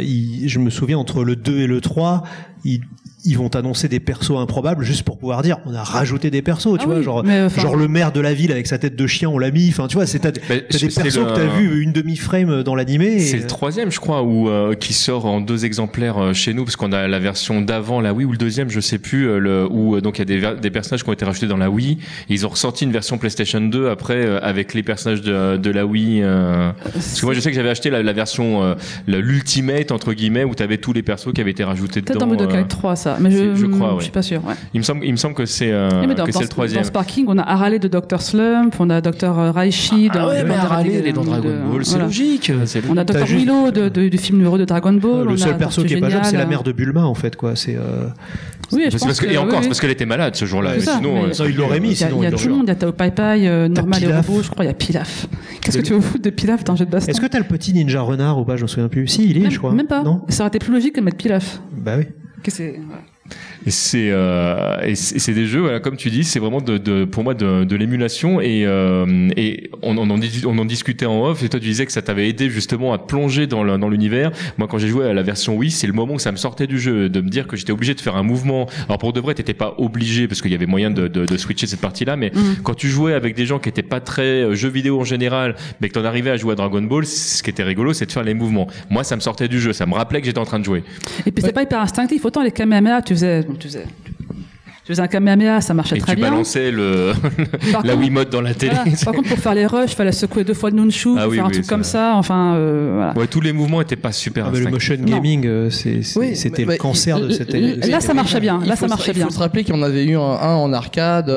il- je me souviens entre le 2 et le 3, ils, ils vont t'annoncer des persos improbables juste pour pouvoir dire on a rajouté des persos, tu Ah vois, oui, genre mais, enfin- genre le maire de la ville avec sa tête de chien, on l'a mis, enfin tu vois, c'est t'as, des persos le- que t'as vu une demi-frame dans l'animé. et- C'est le troisième, je crois, ou euh, qui sort en deux exemplaires euh, chez nous, parce qu'on a la version d'avant la Wii ou le deuxième, je sais plus, euh, le, où euh, donc il y a des, ver- des personnages qui ont été rajoutés dans la Wii. Ils ont ressorti une version PlayStation 2 après euh, avec les personnages de, de la Wii. euh, parce que moi, je sais que j'avais acheté la, la version euh, l'ultimate entre guillemets où t'avais tous les persos qui avaient été rajoutés Peut-être dedans. Budokai euh, 3, ça, mais je, je crois, je ouais. suis pas sûr. Ouais. il me semble, il me semble que c'est euh, Oui, que c'est dans- le troisième. dans Sparking, on a Harale de Dr. Slump, on a Dr. Raishi dans Ah ouais, mais Dragon Harale, Ball, elle est dans Dragon Ball, c'est voilà. logique. On a Dr. juste- Willow de, de- du film numéro de Dragon Ball. le on seul a perso qui est pas jouable, c'est la mère de Bulma en fait quoi. C'est euh, Oui, je C'est pense parce que, que, et encore, oui, c'est oui. parce qu'elle était malade ce jour-là. Sinon, euh, il l'aurait mis, Il y a, tout le monde, il y a Tao Pai Pai, euh, Normal et. Robot, je crois, il y a Pilaf. Qu'est-ce que tu veux foutre de Pilaf dans un jeu de baston Est-ce que t'as le petit ninja renard ou pas? Je me souviens plus. Si, il y est, je crois. même pas. Non Ça aurait été plus logique de mettre Pilaf. Bah oui. Que c'est- voilà. Et c'est euh, et c'est des jeux, voilà, comme tu dis, c'est vraiment de, de pour moi de, de l'émulation et euh, et on, on en on en discutait en off et toi tu disais que ça t'avait aidé justement à plonger dans le- dans l'univers. Moi quand j'ai joué à la version Wii, c'est le moment où ça me sortait du jeu, de me dire que j'étais obligé de faire un mouvement. Alors pour de vrai, t'étais pas obligé parce qu'il y avait moyen de, de, de switcher cette partie-là, mais Mhm. quand tu jouais avec des gens qui étaient pas très euh, jeux vidéo en général, mais que t'en arrivais à jouer à Dragon Ball, ce qui était rigolo, c'est de faire les mouvements. Moi, ça me sortait du jeu, ça me rappelait que j'étais en train de jouer. Et puis c'est pas hyper instinctif. Autant les Kamehameha, tu faisais, bon, tu tu faisais un Kamehameha, ça marchait Et très tu bien. balançais le la contre- Wiimote dans la télé. Voilà. Par contre, pour faire les rushs, fallait secouer deux fois le nunchuk, Ah oui, faire un oui, truc comme vrai. ça. Enfin, euh, voilà. Ouais, tous les mouvements étaient pas super. Ah, mais le motion gaming, euh, c'était mais- le cancer de cette. Là, ça marchait bien. Il Là, faut ça se- marchait Il bien. faut se rappeler qu'on avait eu un, en arcade.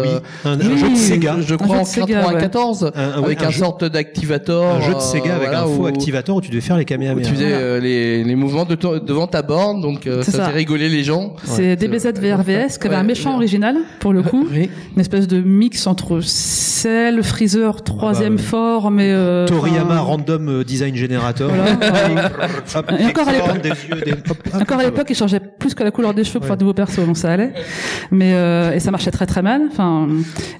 Un, jeu de Sega. Je crois en de Sega, ouais. 94, Un- un- avec un sorte d'activator. Un jeu de Sega avec un faux activateur où tu devais faire les Kamehameha. tu faisais euh, les, mouvements devant ta borne, donc euh, ça, faisait rigoler les gens. C'est DBZ VRVS qui avait un méchant ouais. original pour le coup, Oui. une espèce de mix entre Cell, Freezer, troisième ouais. fort, mais euh, Toriyama enfin, Random euh, Design Generator. Voilà. Et encore à l'époque- il changeait plus que la couleur des cheveux pour Ouais. faire de nouveaux persos, donc ça allait. Mais euh, et ça marchait très très mal. Enfin,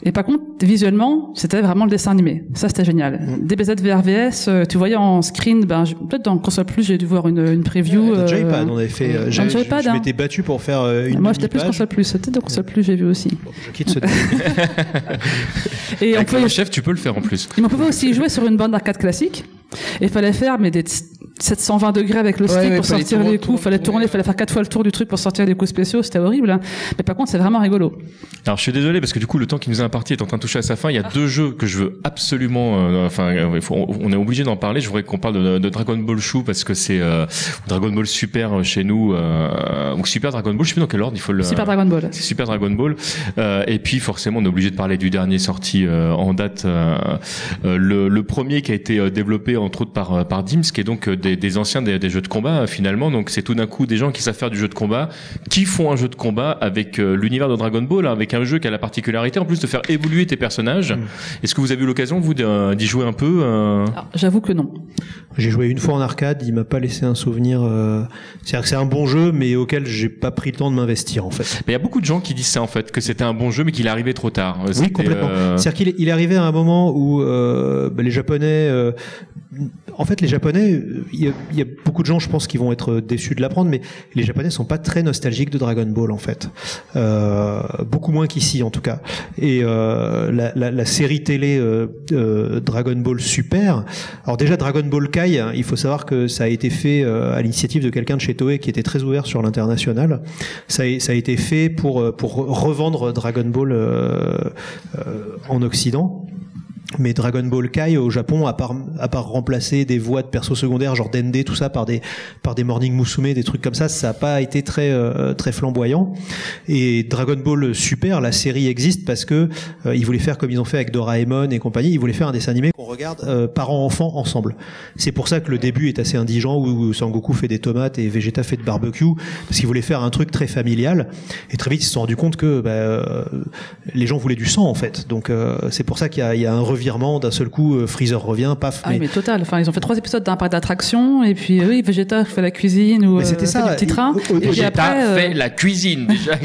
et par contre, visuellement, c'était vraiment le dessin animé. Ça, c'était génial. Mm. DBZ VRVS, euh, tu voyais en screen, ben peut-être dans Console Plus, j'ai dû voir une, une preview. Dans euh, Joypad, on avait fait. euh, je hein. m'étais battu pour faire euh, une Moi, j'étais plus. Console Plus. Peut-être dans Console Plus, j'ai vu aussi. Bon, Je quitte ce Et on Avec pouvait le chef, tu peux le faire en plus. Et on pouvait aussi jouer sur une bande d'arcade classique. Et il fallait faire mais des 720 degrés avec le Ouais, stick ouais, pour sortir les coups. fallait tourner, fallait faire quatre fois le tour du truc pour sortir des coups spéciaux. C'était horrible. hein. Mais par contre, c'est vraiment rigolo. Alors je suis désolé parce que du coup le temps qui nous est imparti est en train de toucher à sa fin. Il y a deux jeux que je veux absolument, euh, enfin euh, il faut- on est obligé d'en parler. Je voudrais qu'on parle de, de Dragon Ball Shu parce que c'est euh, Dragon Ball Super euh, chez nous, euh, donc Super Dragon Ball. Je sais plus dans quel ordre il faut le. Super Dragon Ball. C'est Super Dragon Ball. Euh, et puis forcément, on est obligé de parler du dernier sorti euh, en date, le, le premier qui a été développé entre autres par euh, par Dims, qui est donc euh, des anciens des, des, jeux de combat finalement. Donc c'est tout d'un coup des gens qui savent faire du jeu de combat, qui font un jeu de combat avec l'univers de Dragon Ball, hein, avec un jeu qui a la particularité en plus de faire évoluer tes personnages. Mm. Est-ce que vous avez eu l'occasion vous d'y jouer un peu J'avoue que non. J'ai joué une fois en arcade, il m'a pas laissé un souvenir. Euh... C'est-à-dire que c'est un bon jeu, mais auquel j'ai pas pris le temps de m'investir en fait. Il y a beaucoup de gens qui disent ça en fait, que c'était un bon jeu, mais qu'il est arrivé trop tard. Oui, complètement. Euh... C'est-à-dire qu'il est, il est arrivé à un moment où euh, bah, les Japonais euh, en fait, les Japonais, il y, a, beaucoup de gens, je pense, qui vont être déçus de l'apprendre, mais les Japonais sont pas très nostalgiques de Dragon Ball, en fait. Euh, beaucoup moins qu'ici, en tout cas. Et euh, la, la, la, série télé euh, euh Dragon Ball Super. Alors déjà, Dragon Ball Kai, hein, il faut savoir que ça a été fait euh, à l'initiative de quelqu'un de chez Toei qui était très ouvert sur l'international. Ça, a, ça a été fait pour pour revendre Dragon Ball en Occident. Mais Dragon Ball Kai au Japon, à part, remplacer des voix de persos secondaires, genre Dende, tout ça, par des, par des Morning Musume, des trucs comme ça, ça n'a pas été très, euh, très flamboyant. Et Dragon Ball Super, la série existe parce que euh, ils voulaient faire comme ils ont fait avec Doraemon et compagnie, ils voulaient faire un dessin animé qu'on regarde euh, parents-enfants ensemble. C'est pour ça que le début est assez indigent où Sangoku fait des tomates et Vegeta fait de barbecue, parce qu'ils voulaient faire un truc très familial. Et très vite, ils se sont rendus compte que bah, les gens voulaient du sang, en fait. Donc c'est pour ça qu'il y, y a, un virement d'un seul coup, euh, Freezer revient, paf. Ah mais... mais... total. Enfin, ils ont fait trois épisodes d'un parc d'attraction et puis oui, Vegeta fait la cuisine ou c'était euh, ça. du petit train. Et, Vegeta après, fait la cuisine déjà.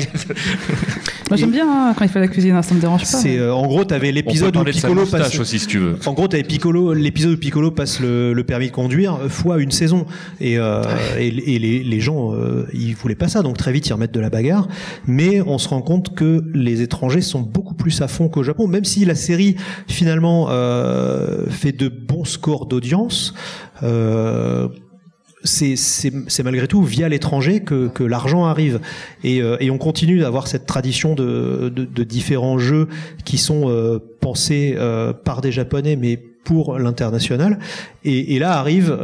Moi j'aime bien hein, quand il fait la cuisine, hein, ça me dérange pas. C'est euh, en gros t'avais l'épisode où Piccolo passe. aussi si tu veux. En gros t'avais Piccolo, l'épisode où Piccolo passe le, le, permis de conduire fois une saison et, euh, et, et les, les, gens ils voulaient pas ça donc très vite ils remettent de la bagarre. Mais on se rend compte que les étrangers sont beaucoup plus à fond qu'au Japon, même si la série finalement euh, euh, fait de bons scores d'audience. Euh, c'est malgré tout via l'étranger que, l'argent arrive. Et, euh, et, on continue d'avoir cette tradition de, différents jeux qui sont pensés par des Japonais, mais pour l'international. Et, là arrive,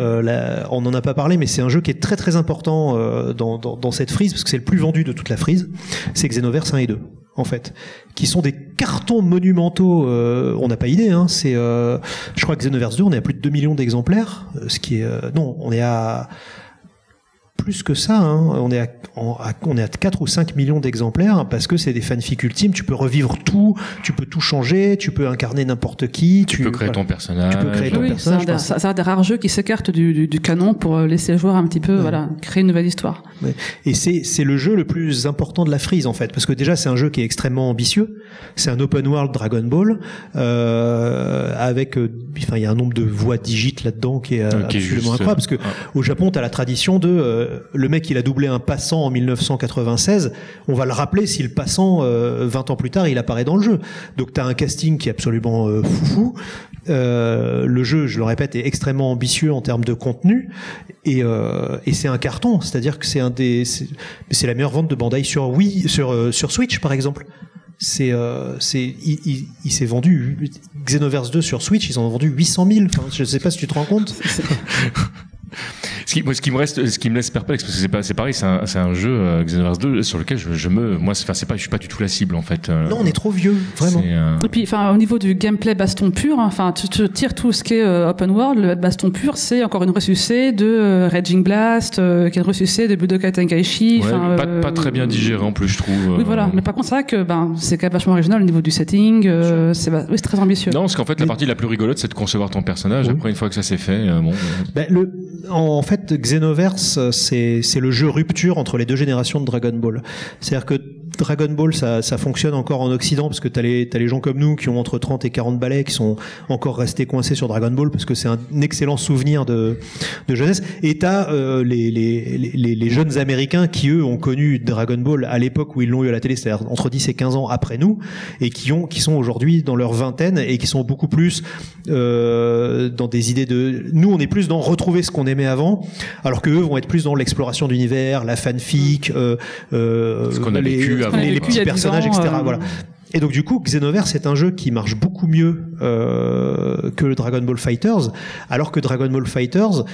on n'en a pas parlé, mais c'est un jeu qui est très très important dans, dans, cette frise, parce que c'est le plus vendu de toute la frise, c'est Xenoverse 1 et 2 en fait, qui sont des cartons monumentaux. Euh, on n'a pas idée. Hein, c'est, euh, je crois que Xenoverse 2, on est à plus de 2 millions d'exemplaires, euh, ce qui est non, on est à plus que ça. Hein. On, est à, on est à 4 ou 5 millions d'exemplaires parce que c'est des fanfics ultimes. Tu peux revivre tout, tu peux tout changer, tu peux incarner n'importe qui. Tu, peux créer ton personnage. Tu peux créer ton personnage. C'est un, des rares jeux qui s'écartent du, du, canon pour laisser le joueur un petit peu voilà, créer une nouvelle histoire. Et c'est le jeu le plus important de la frise en fait parce que déjà c'est un jeu qui est extrêmement ambitieux. C'est un open world Dragon Ball euh, avec, euh, enfin il y a un nombre de voix digites là-dedans qui est absolument incroyable parce que au Japon tu as la tradition de euh, le mec il a doublé un passant en 1996, on va le rappeler si le passant 20 euh, ans plus tard il apparaît dans le jeu. Donc tu as un casting qui est absolument euh, fou. Euh, le jeu, je le répète, est extrêmement ambitieux en termes de contenu et, et c'est un carton. C'est-à-dire que c'est un des, c'est la meilleure vente de Bandai sur Wii, sur sur Switch par exemple c'est il, s'est vendu Xenoverse 2 sur Switch ils en ont vendu 800 000 enfin, je sais pas si tu te rends compte ce qui, moi, ce qui me reste, ce qui me laisse perplexe, parce que c'est pas, c'est pareil, c'est un, c'est un jeu euh, Xenoverse 2 sur lequel je, je me, moi, c'est, c'est pas, je suis pas du tout la cible en fait. Euh. non, on est trop vieux, vraiment. Euh, Et puis, enfin, au niveau du gameplay baston pur, hein, enfin, tu, tu tires tout ce qui est open world, le baston pur, c'est encore une ressucée de Raging Blast, qui est une ressucée de Budokai Tenkaichi. Ouais, pas, pas très bien digéré en plus, je trouve. Oui, voilà. Mais par contre, c'est vrai que, ben, c'est quand même vachement original au niveau du setting. c'est, oui, c'est très ambitieux. Non, parce qu'en fait, la partie la plus rigolote, c'est de concevoir ton personnage. Après, une fois que ça s'est fait, bon. Ben, le, en fait, Xenoverse, c'est le jeu rupture entre les deux générations de Dragon Ball. C'est-à-dire que Dragon Ball, ça, ça fonctionne encore en Occident parce que t'as les, as les gens comme nous qui ont entre 30 et 40 balais qui sont encore restés coincés sur Dragon Ball parce que c'est un excellent souvenir de, de jeunesse. Et t'as euh, les, les, les, les, jeunes Américains qui eux ont connu Dragon Ball à l'époque où ils l'ont eu à la télé, c'est-à-dire entre 10 et 15 ans après nous, et qui ont qui sont aujourd'hui dans leur vingtaine et qui sont beaucoup plus euh, dans des idées de. Nous, on est plus dans retrouver ce qu'on aimait avant, alors que eux vont être plus dans l'exploration d'univers, la fanfic, euh, euh, ce qu'on a vécu les, petits personnages, etc. Euh, voilà. Et donc du coup, Xenoverse c'est un jeu qui marche beaucoup mieux euh, que le Dragon Ball Fighters, alors que Dragon Ball Fighters,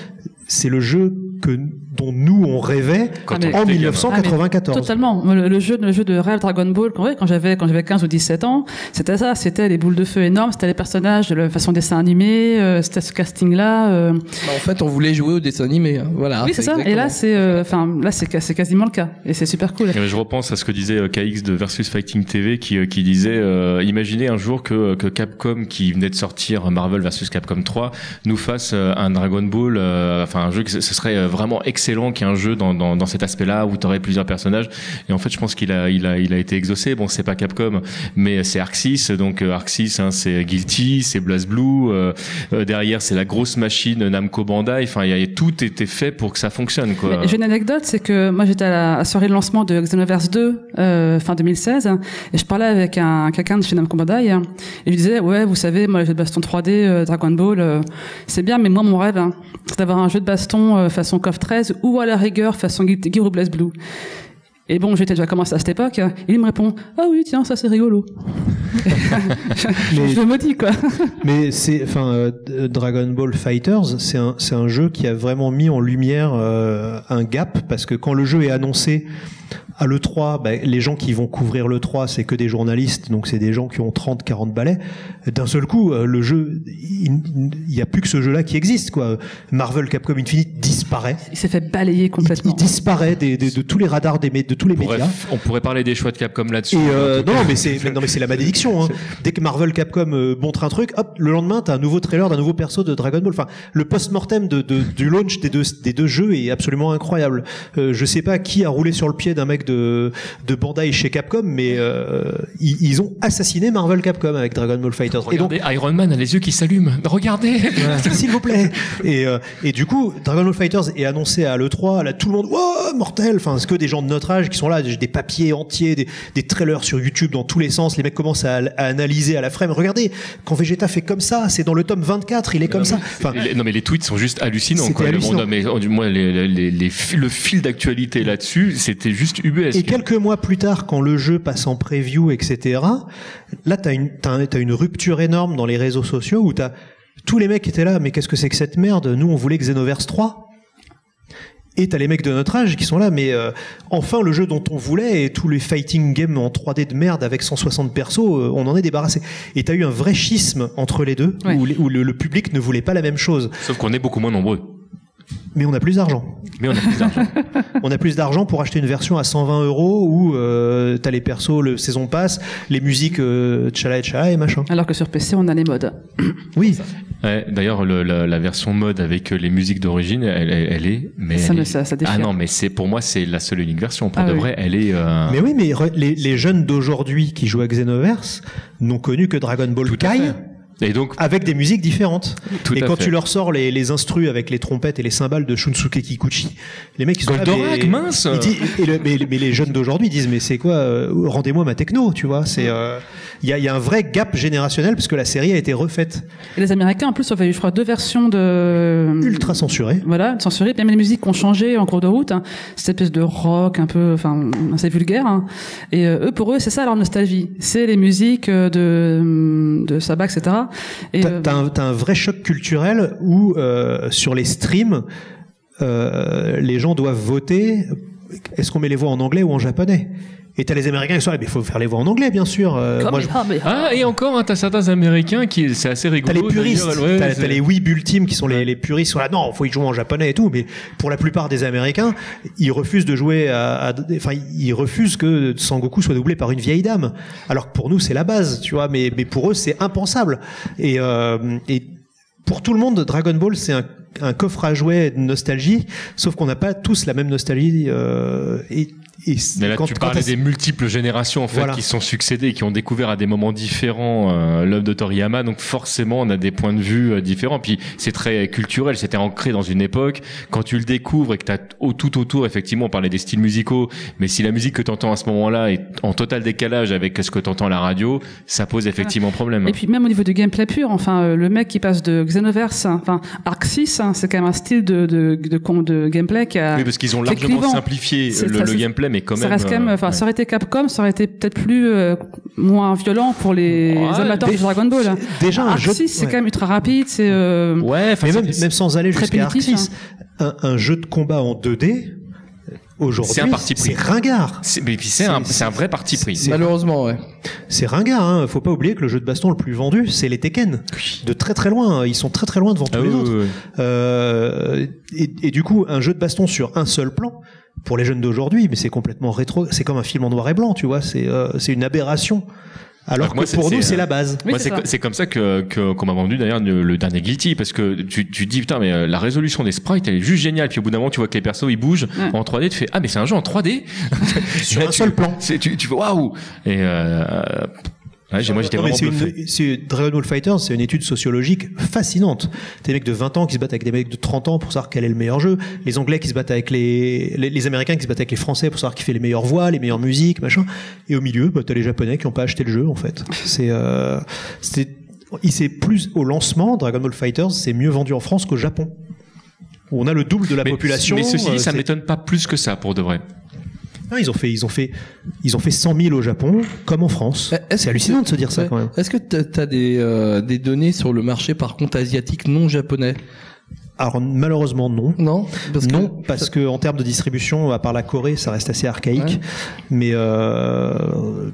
c'est le jeu que dont nous on rêvait Quand Ah, en était gamin. 1994. Totalement. Le, le jeu, le jeu de rêve Dragon Ball, quand, j'avais quand j'avais 15 ou 17 ans, c'était ça. C'était les boules de feu énormes, c'était les personnages de la façon dessin animé, euh, c'était ce casting-là. euh. Bah, en fait, on voulait jouer au dessin animé. hein. Voilà. oui, c'est ça. Et là, c'est, euh, enfin, là, c'est c'est quasiment le cas, et c'est super cool. Et Je repense à ce que disait KX de Versus Fighting TV qui, qui disait euh, imaginez un jour que, que Capcom qui venait de sortir Marvel versus Capcom 3 nous fasse un Dragon Ball euh, enfin un jeu que ce serait vraiment excellent qu'il y ait un jeu dans, dans, dans cet aspect-là où tu aurais plusieurs personnages. Et en fait je pense qu'il a il a il a été exaucé. Bon c'est pas Capcom mais c'est 6 donc euh, 6 hein, c'est Guilty c'est BlazBlue euh, euh, derrière c'est la grosse machine Namco Bandai. Enfin il y a tout était fait pour que ça fonctionne quoi. J'ai une anecdote, c'est que moi j'étais à la soirée de lancement de Xenoverse 2 euh, fin 2016 et je parlais avec un quelqu'un de chez Namco Bandai et je lui disais ouais vous savez moi les jeux de baston 3D euh, Dragon Ball c'est bien mais moi mon rêve hein, c'est d'avoir un jeu de baston façon KOF 13 ou à la rigueur façon ou Blaze Blue. Et bon, j'étais déjà commencé à cette époque. Et il me répond Ah oui, tiens, ça c'est rigolo. je, je le maudis, quoi. Mais c'est, enfin, euh, Dragon Ball Fighters, c'est un, c'est un jeu qui a vraiment mis en lumière euh, un gap parce que quand le jeu est annoncé à l'E3, bah, les gens qui vont couvrir l'E3, c'est que des journalistes, donc c'est des gens qui ont 30, 40 balais. D'un seul coup, euh, le jeu, il n'y a plus que ce jeu-là qui existe, quoi. Marvel Capcom Infinite disparaît. Il s'est fait balayer complètement. il disparaît des, des- de tous les radars des, de tous les On pourrait, médias. on pourrait parler des choix de Capcom là-dessus. Et euh, non, mais c'est non mais c'est la malédiction. Hein. Dès que Marvel Capcom euh, montre un truc, hop, le lendemain t'as un nouveau trailer d'un nouveau perso de Dragon Ball. Enfin, le post-mortem de, de- du launch des deux des deux jeux est absolument incroyable. Euh, je sais pas qui a roulé sur le pied d'un mec de de Bandai chez Capcom, mais euh, ils, ils ont assassiné Marvel Capcom avec Dragon Ball Fighters. Et donc Regardez, Iron Man a les yeux qui s'allument. Regardez. s'il vous plaît. Et, et du coup, Dragon Ball Fighters est annoncé à l'E3, là tout le monde, wow, mortel. Enfin, c'est que des gens de notre âge qui sont là, des papiers entiers, des, des trailers sur YouTube dans tous les sens. Les mecs commencent à, à analyser à la frame. Regardez, quand Vegeta fait comme ça, c'est dans le tome 24, il est comme ça. Enfin, Et les- non mais les tweets sont juste hallucinants. Quoi. Le hallucinant. monde- mais, du moins les, les, le fil d'actualité là-dessus, c'était juste ubuesque. Et quelques mois plus tard, quand le jeu passe en preview, etc., là, t'as une, t'as, un- t'as une rupture énorme dans les réseaux sociaux où t'as tous les mecs étaient là, mais qu'est-ce que c'est que cette merde? Nous, on voulait Xenoverse 3. Et t'as les mecs de notre âge qui sont là, mais euh, enfin le jeu dont on voulait et tous les fighting games en 3D de merde avec 160 persos, euh, on en est débarrassé. Et t'as eu un vrai schisme entre les deux, Ouais. où, les- où le, le public ne voulait pas la même chose. Sauf qu'on est beaucoup moins nombreux. Mais on a plus d'argent. Mais on a plus d'argent. On a plus d'argent pour acheter une version à 120 euros où euh, t'as les persos, le saison pass, les musiques euh, tchala et tchala et machin. Alors que sur PC, on a les modes. Oui, Ouais, D'ailleurs, le- la, la version mode avec euh, les musiques d'origine, elle, elle, elle est. Mais Ça elle est- ça- ça déchire. Ah non, mais c'est pour moi c'est la seule et unique version. Pour Ah de oui. vrai, elle est. euh, mais oui, mais re- les, les jeunes d'aujourd'hui qui jouent à Xenoverse n'ont connu que Dragon Ball Tout à Kai fait. Et donc, avec des musiques différentes. Tout et à quand fait. tu leur sors les, les instrus avec les trompettes et les cymbales de Shunsuke Kikuchi, les mecs ils sont là, Goldorak, mais- mince ils disent- et le- mais, mais les jeunes d'aujourd'hui disent mais c'est quoi euh, Rendez-moi ma techno, tu vois C'est euh, il y, a, il y a un vrai gap générationnel parce que la série a été refaite Et les Américains, en plus, ont fait, je crois, deux versions de... ultra censurée. Voilà, censurées. Même les musiques ont changé en cours de route. Hein. Cette espèce de rock un peu, enfin, assez vulgaire. hein. Et euh, eux, pour eux, c'est ça leur nostalgie. C'est les musiques de, de Sabah, etc. T'as euh, un, t'as un vrai choc culturel où euh, sur les streams, euh, les gens doivent voter. Est-ce qu'on met les voix en anglais ou en japonais? Et t'as les Américains qui sont là, mais il faut faire les voix en anglais, bien sûr. Euh, moi, je- ah, ah et encore, hein, t'as certains Américains qui, c'est assez T'as rigolo. les puristes, ouais, t'as t'as les weeb ultimes qui sont les, les puristes, sont là, non, faut y jouer en japonais et tout, mais pour la plupart des Américains, ils refusent de jouer à, à- enfin, ils refusent que Sangoku soit doublé par une vieille dame, alors que pour nous c'est la base, tu vois, mais, mais pour eux c'est impensable. Et, euh, et pour tout le monde, Dragon Ball c'est un, un coffre à jouets de nostalgie, sauf qu'on n'a pas tous la même nostalgie. Euh, et, et Mais là, quand- tu parlais des multiples générations en fait Voilà. qui se sont succédées, qui ont découvert à des moments différents euh, l'œuvre de Toriyama. Donc forcément, on a des points de vue euh, différents. Puis c'est très culturel, c'était ancré dans une époque. Quand tu le découvres et que t'as au, tout autour, effectivement, on parlait des styles musicaux, mais si la musique que t'entends à ce moment-là est en total décalage avec ce que t'entends à la radio, ça pose effectivement problème. Et puis même au niveau du gameplay pur, enfin euh, le mec qui passe de Xenoverse, hein, enfin Arc 6, hein, c'est quand même un style de de de, de gameplay qui a Oui, parce qu'ils ont largement clivant. simplifié le, gameplay, mais mais quand ça même. reste quand même, euh, enfin, ouais. ça aurait été Capcom, ça aurait été peut-être plus euh, moins violent pour les Ouais, amateurs de Dragon Ball. hein. Déjà, un Arc jeu. 6, c'est quand même ultra rapide, c'est euh, Ouais, Mais même, même sans aller jusqu'à punitif, 6, un, un jeu de combat en 2D, aujourd'hui, C'est un parti pris. c'est ringard. c'est- mais puis c'est un, c'est- c'est un vrai parti pris. Malheureusement, ouais. C'est ringard, hein. Faut pas oublier que le jeu de baston le plus vendu, c'est les Tekken. De très très loin. Ils sont très très loin devant tous Ah les oui, autres. oui, oui. Euh, et, et du coup, un jeu de baston sur un seul plan, pour les jeunes d'aujourd'hui, mais c'est complètement rétro. C'est comme un film en noir et blanc, tu vois. C'est euh, c'est une aberration. Alors Ah, moi, que pour nous, c'est, euh, la base. Oui, Moi, c'est comme ça que que- qu'on m'a vendu d'ailleurs le, le dernier Guilty parce que tu tu te dis putain mais euh, la résolution des sprites elle est juste géniale puis au bout d'un moment tu vois que les persos ils bougent en 3D tu fais ah mais c'est un jeu en 3D Sur Là, un tu- seul plan. c'est tu tu waouh et euh, ouais, moi j'étais vraiment bluffé Dragon Ball Fighters, c'est une étude sociologique fascinante. Des mecs de 20 ans qui se battent avec des mecs de 30 ans pour savoir quel est le meilleur jeu. Les Anglais qui se battent avec les, les, les Américains qui se battent avec les Français pour savoir qui fait les meilleures voix, les meilleures musiques, machin. Et au milieu, bah, t'as les Japonais qui ont pas acheté le jeu, en fait. C'est, euh, c'est, il s'est plus, au lancement, Dragon Ball Fighters, c'est mieux vendu en France qu'au Japon. Où on a le double de la mais, population. mais ceci euh, dit ça c'est- m'étonne pas plus que ça pour de vrai Non, ils ont fait, ils ont fait, ils ont fait 100 000 au Japon, comme en France. Est-ce C'est hallucinant de se dire ça, quand même. Est-ce que tu as des, euh, des données sur le marché, par contre, asiatique non japonais? Alors, malheureusement, non. Non parce que- non, parce que en termes de distribution, à part la Corée, ça reste assez archaïque. Ouais. Mais euh,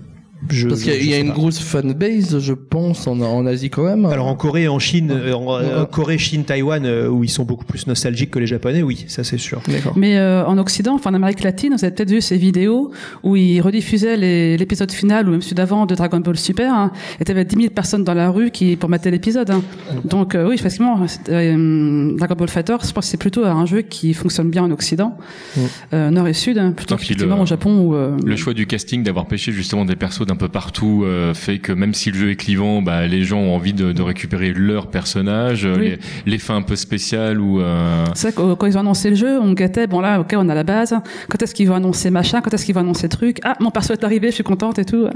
je, Parce qu'il y a, une pas. grosse fanbase, je pense, en, en Asie quand même. Alors en Corée, en Chine, euh, en, euh. Corée, Chine, Taïwan, euh, où ils sont beaucoup plus nostalgiques que les Japonais, oui, ça c'est sûr. Mais euh, en Occident, enfin en Amérique latine, vous avez peut-être vu ces vidéos où ils rediffusaient l'épisode final ou même celui d'avant de Dragon Ball Super. Hein, et t'avais 10 000 personnes dans la rue qui pour mater l'épisode. Hein. Donc euh, oui, effectivement, euh, Dragon Ball Fighter, je pense que c'est plutôt un jeu qui fonctionne bien en Occident, Mm. euh, Nord et Sud, hein, plutôt qu'effectivement le- au Japon où euh, le choix du casting d'avoir pêché justement des persos d'un peu partout euh, fait que même si le jeu est clivant bah les gens ont envie de, de récupérer leur personnage euh, Oui. les, les fins un peu spéciales ou euh, C'est vrai que quand ils ont annoncé le jeu, on guettait, bon là, ok, on a la base. Quand est-ce qu'ils vont annoncer machin? Quand est-ce qu'ils vont annoncer truc? Ah, mon perso est arrivé, je suis contente et tout.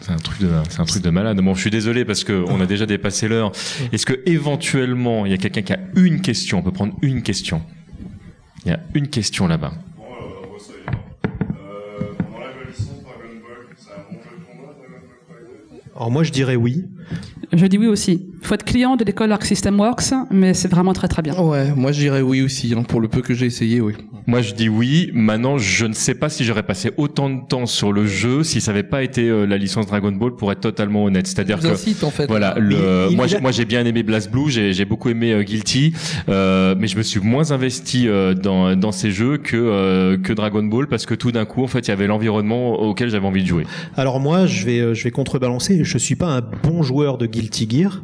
C'est un truc de, c'est un truc de malade. Bon, je suis désolé parce que on a déjà dépassé l'heure. Est-ce que éventuellement il y a quelqu'un qui a une question? On peut prendre une question. Il y a une question là-bas. Bon, euh, bon, ça y est. Euh, pendant la licence Dragon Ball, c'est un bon jeu de combat, Dragon Ball Fighter Alors moi je dirais oui. Je dis oui aussi. Faut être client de l'école Arc System Works, mais c'est vraiment très très bien. Ouais, moi je dirais oui aussi, hein, pour le peu que j'ai essayé, oui. Moi, je dis oui. Maintenant, je ne sais pas si j'aurais passé autant de temps sur le jeu si ça n'avait pas été euh, la licence Dragon Ball, pour être totalement honnête. C'est-à-dire que incite en fait. Voilà, Il- le, il- moi, il j'ai, a- moi j'ai bien aimé Blast Blue, j'ai, beaucoup aimé euh, Guilty, euh, mais je me suis moins investi euh, dans, dans ces jeux que euh, que Dragon Ball parce que tout d'un coup, en fait, il y avait l'environnement auquel j'avais envie de jouer. Alors moi je vais, je vais contrebalancer. Je suis pas un bon joueur de Guilty Gear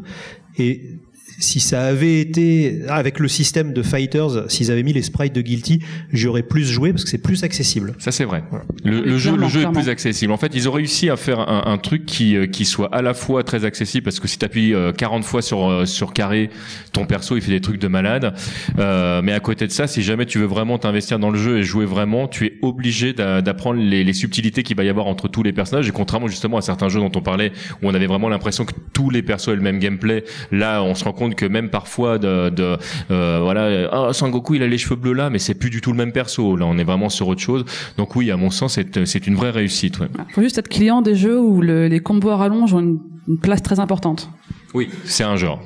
et si ça avait été avec le système de Fighters, s'ils avaient mis les sprites de Guilty, j'aurais plus joué parce que c'est plus accessible. Ça c'est vrai. Voilà. Le, jeu, le clairement, jeu est plus accessible. En fait, ils ont réussi à faire un, un truc qui euh, qui soit à la fois très accessible parce que si tu appuies 40 fois sur euh, sur carré, ton perso il fait des trucs de malade. Euh, mais à côté de ça, si jamais tu veux vraiment t'investir dans le jeu et jouer vraiment, tu es obligé d'a- d'apprendre les, les subtilités qu'il va y avoir entre tous les personnages. Et contrairement justement à certains jeux dont on parlait où on avait vraiment l'impression que tous les persos aient le même gameplay, là on se rend compte que même parfois de, de euh, voilà, ah Sangoku il a les cheveux bleus là, mais c'est plus du tout le même perso. Là on est vraiment sur autre chose. Donc oui, à mon sens, c'est c'est une vraie réussite. Ouais. Faut juste être client des jeux où le- les combos à rallonge ont une, une place très importante. Oui, c'est un genre.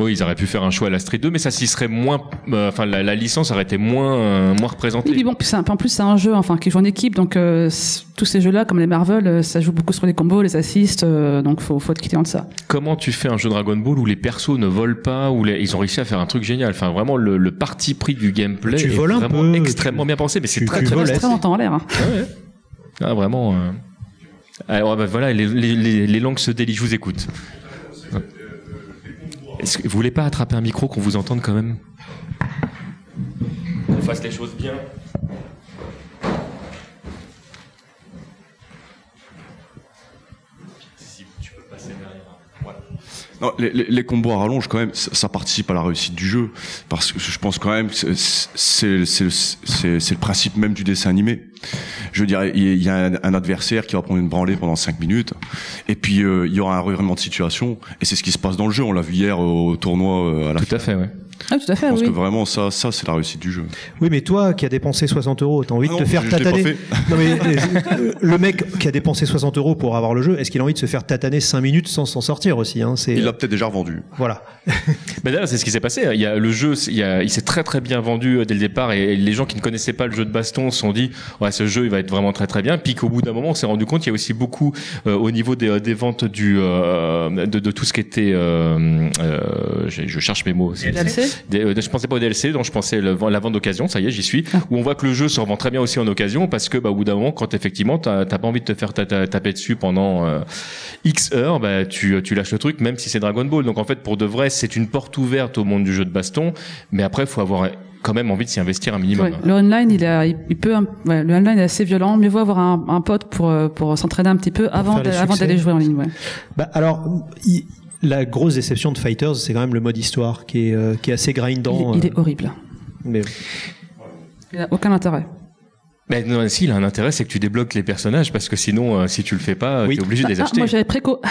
Oui, ils auraient pu faire un choix à la Street 2, mais ça s'y serait moins, euh, enfin la, la licence aurait été moins euh, moins représentée. Oui, bon, un- en plus c'est un jeu enfin qui joue en équipe, donc euh, tous ces jeux-là, comme les Marvel, ça joue beaucoup sur les combos, les assists, euh, donc faut, faut être client de ça. Comment tu fais un jeu Dragon Ball où les persos ne volent pas, où les- ils ont réussi à faire un truc génial? Enfin, vraiment le, le parti pris du gameplay Tu est voles un vraiment peu, extrêmement tu- bien pensé, mais c'est très tu très Ça voles. très longtemps en l'air. hein. Ah, vraiment. euh. Alors, bah, voilà, les, les, les, les langues se délient. Je vous écoute. Vous voulez pas attraper un micro qu'on vous entende quand même? Qu'on fasse les choses bien. Non, les, les, les combos à rallonge, quand même, ça, ça participe à la réussite du jeu. Parce que je pense quand même que c'est- c'est c'est- c'est- c'est le principe même du dessin animé. Je veux dire, il y a un, un adversaire qui va prendre une branlée pendant 5 minutes, et puis euh, il y aura un revirement de situation, et c'est ce qui se passe dans le jeu. On l'a vu hier au tournoi euh, à la Tout à fait, ouais. Ah, tout à fait, Je pense oui. que vraiment, ça, ça c'est la réussite du jeu. Oui, mais toi qui as dépensé 60 euros, t'as envie Ah de non, te faire tataner. fait. Non mais euh, le mec qui a dépensé 60 euros pour avoir le jeu, est-ce qu'il a envie de se faire tataner 5 minutes sans s'en sortir aussi hein Il l'a peut-être déjà revendu. voilà. Mais d'ailleurs, c'est ce qui s'est passé. Il y a le jeu, il, s'est très très bien vendu euh, dès le départ et les gens qui ne connaissaient pas le jeu de baston se sont dit ouais ce jeu il va être vraiment très très bien. Puis qu'au bout d'un moment, on s'est rendu compte qu'il y a aussi beaucoup euh, au niveau des, des ventes du euh, de, de tout ce qui était euh, euh, je, je cherche mes mots. DLC Des- euh, je pensais pas au DLC, donc je pensais le, la vente d'occasion. Ça y est, j'y suis. Où on voit que le jeu se revend très bien aussi en occasion parce que bah, au bout d'un moment, quand effectivement t'as pas envie de te faire ta- ta- taper dessus pendant euh, X heures, bah tu tu lâches le truc, même si c'est Dragon Ball. Donc en fait, pour de vrai, c'est une porte ouverte au monde du jeu de baston, mais après, faut avoir quand même envie de s'y investir un minimum. Ouais, le online, il, a, il, peut, ouais, le online est assez violent. Mieux vaut avoir un, un pote pour euh, pour s'entraîner un petit peu avant d'aller jouer en ligne. Ouais. Bah alors. il- la grosse déception de Fighters, c'est quand même le mode histoire qui est, euh, qui est assez grindant. Il, il euh, est horrible. mais Il a aucun intérêt. Mais non, si, il a un intérêt, c'est que tu débloques les personnages parce que sinon, euh, si tu le fais pas, Oui. tu es obligé de les Ah, acheter. moi j'avais préco.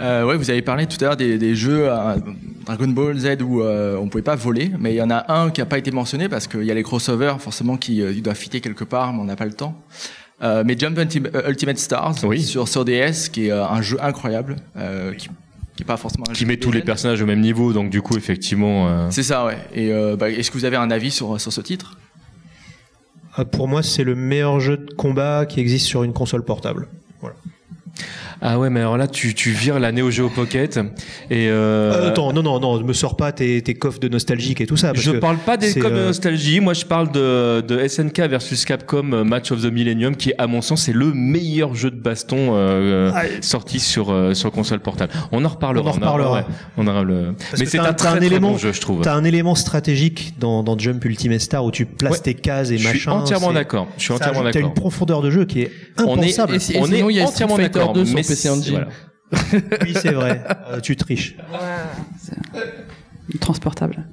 Euh, ouais, vous avez parlé tout à l'heure des, des jeux euh, Dragon Ball Z où euh, on pouvait pas voler, mais il y en a un qui a pas été mentionné parce qu'il y a les crossovers forcément qui euh, doit fitter quelque part, mais on n'a pas le temps. Euh, mais Jump euh, Ultimate Stars Oui. sur sur DS, qui est euh, un jeu incroyable, euh, qui, qui est pas forcément un qui jeu met tous les personnages au même niveau, donc du coup, effectivement. euh, C'est ça, ouais. Et euh, bah, est-ce que vous avez un avis sur sur ce titre? Pour moi, c'est le meilleur jeu de combat qui existe sur une console portable. Ah ouais, mais alors là, tu, tu vires la Neo Geo Pocket et. Euh, Euh, attends, non, non, non, me sors pas tes, tes coffres de nostalgique et tout ça. parce je que parle pas des c'est, comme euh, nostalgie, moi je parle de, de SNK versus Capcom euh, Match of the Millennium qui est à mon sens c'est le meilleur jeu de baston euh, Ah, sorti sur euh, sur console portable. On en reparlera. On en reparlera. ouais, on aura le. Mais c'est t'as- un t'as très, un très élément- bon jeu, je trouve. T'as un élément stratégique dans, dans Jump Ultimate Star où tu places Ouais. tes cases et Je suis machin. entièrement c'est- d'accord. Je suis entièrement d'accord. une profondeur de jeu qui est On est, impensable. Et et on est a entièrement d'accord. 2 sur mais PC c'est- Engine. voilà. Oui, c'est vrai. Euh, tu triches. Transportable.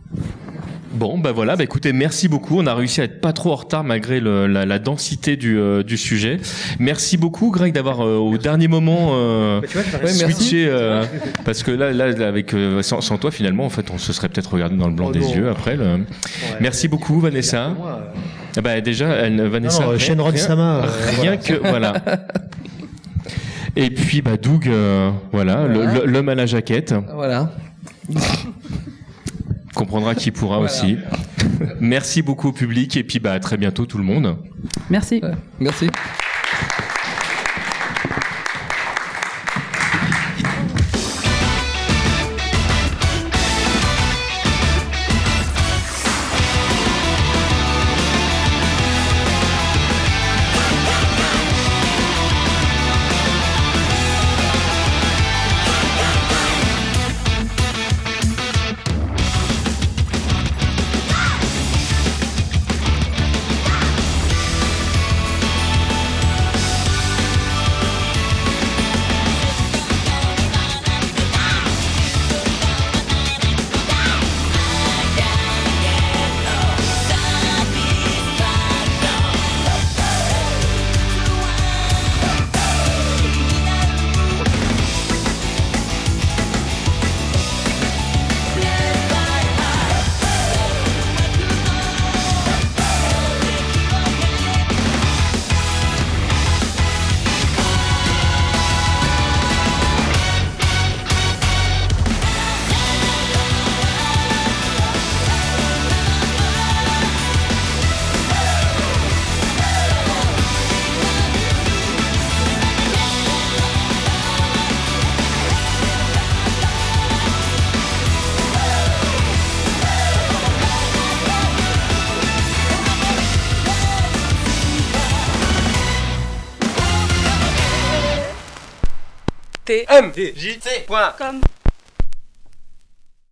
Bon, bah voilà, bah écoutez, merci beaucoup. On a réussi à être pas trop en retard malgré le- la, la densité du, euh, du sujet. Merci beaucoup, Greg, d'avoir euh, au dernier moment euh, tu vois, Ouais, switché, euh, parce que là, là, là, avec euh, sans, sans toi, finalement, en fait, on se serait peut-être regardé dans le blanc Oh des yeux après. le- Merci beaucoup, Vanessa. Ah bah déjà, elle, Vanessa. Non, non, rien- Shenron rien- Sama. Rien voilà. que voilà. Et puis bah Doug, euh, voilà, l'homme à la jaquette, Voilà. comprendra qui pourra aussi. Merci beaucoup au public et puis bah à très bientôt tout le monde. Merci. Ouais. Merci. tmjc.com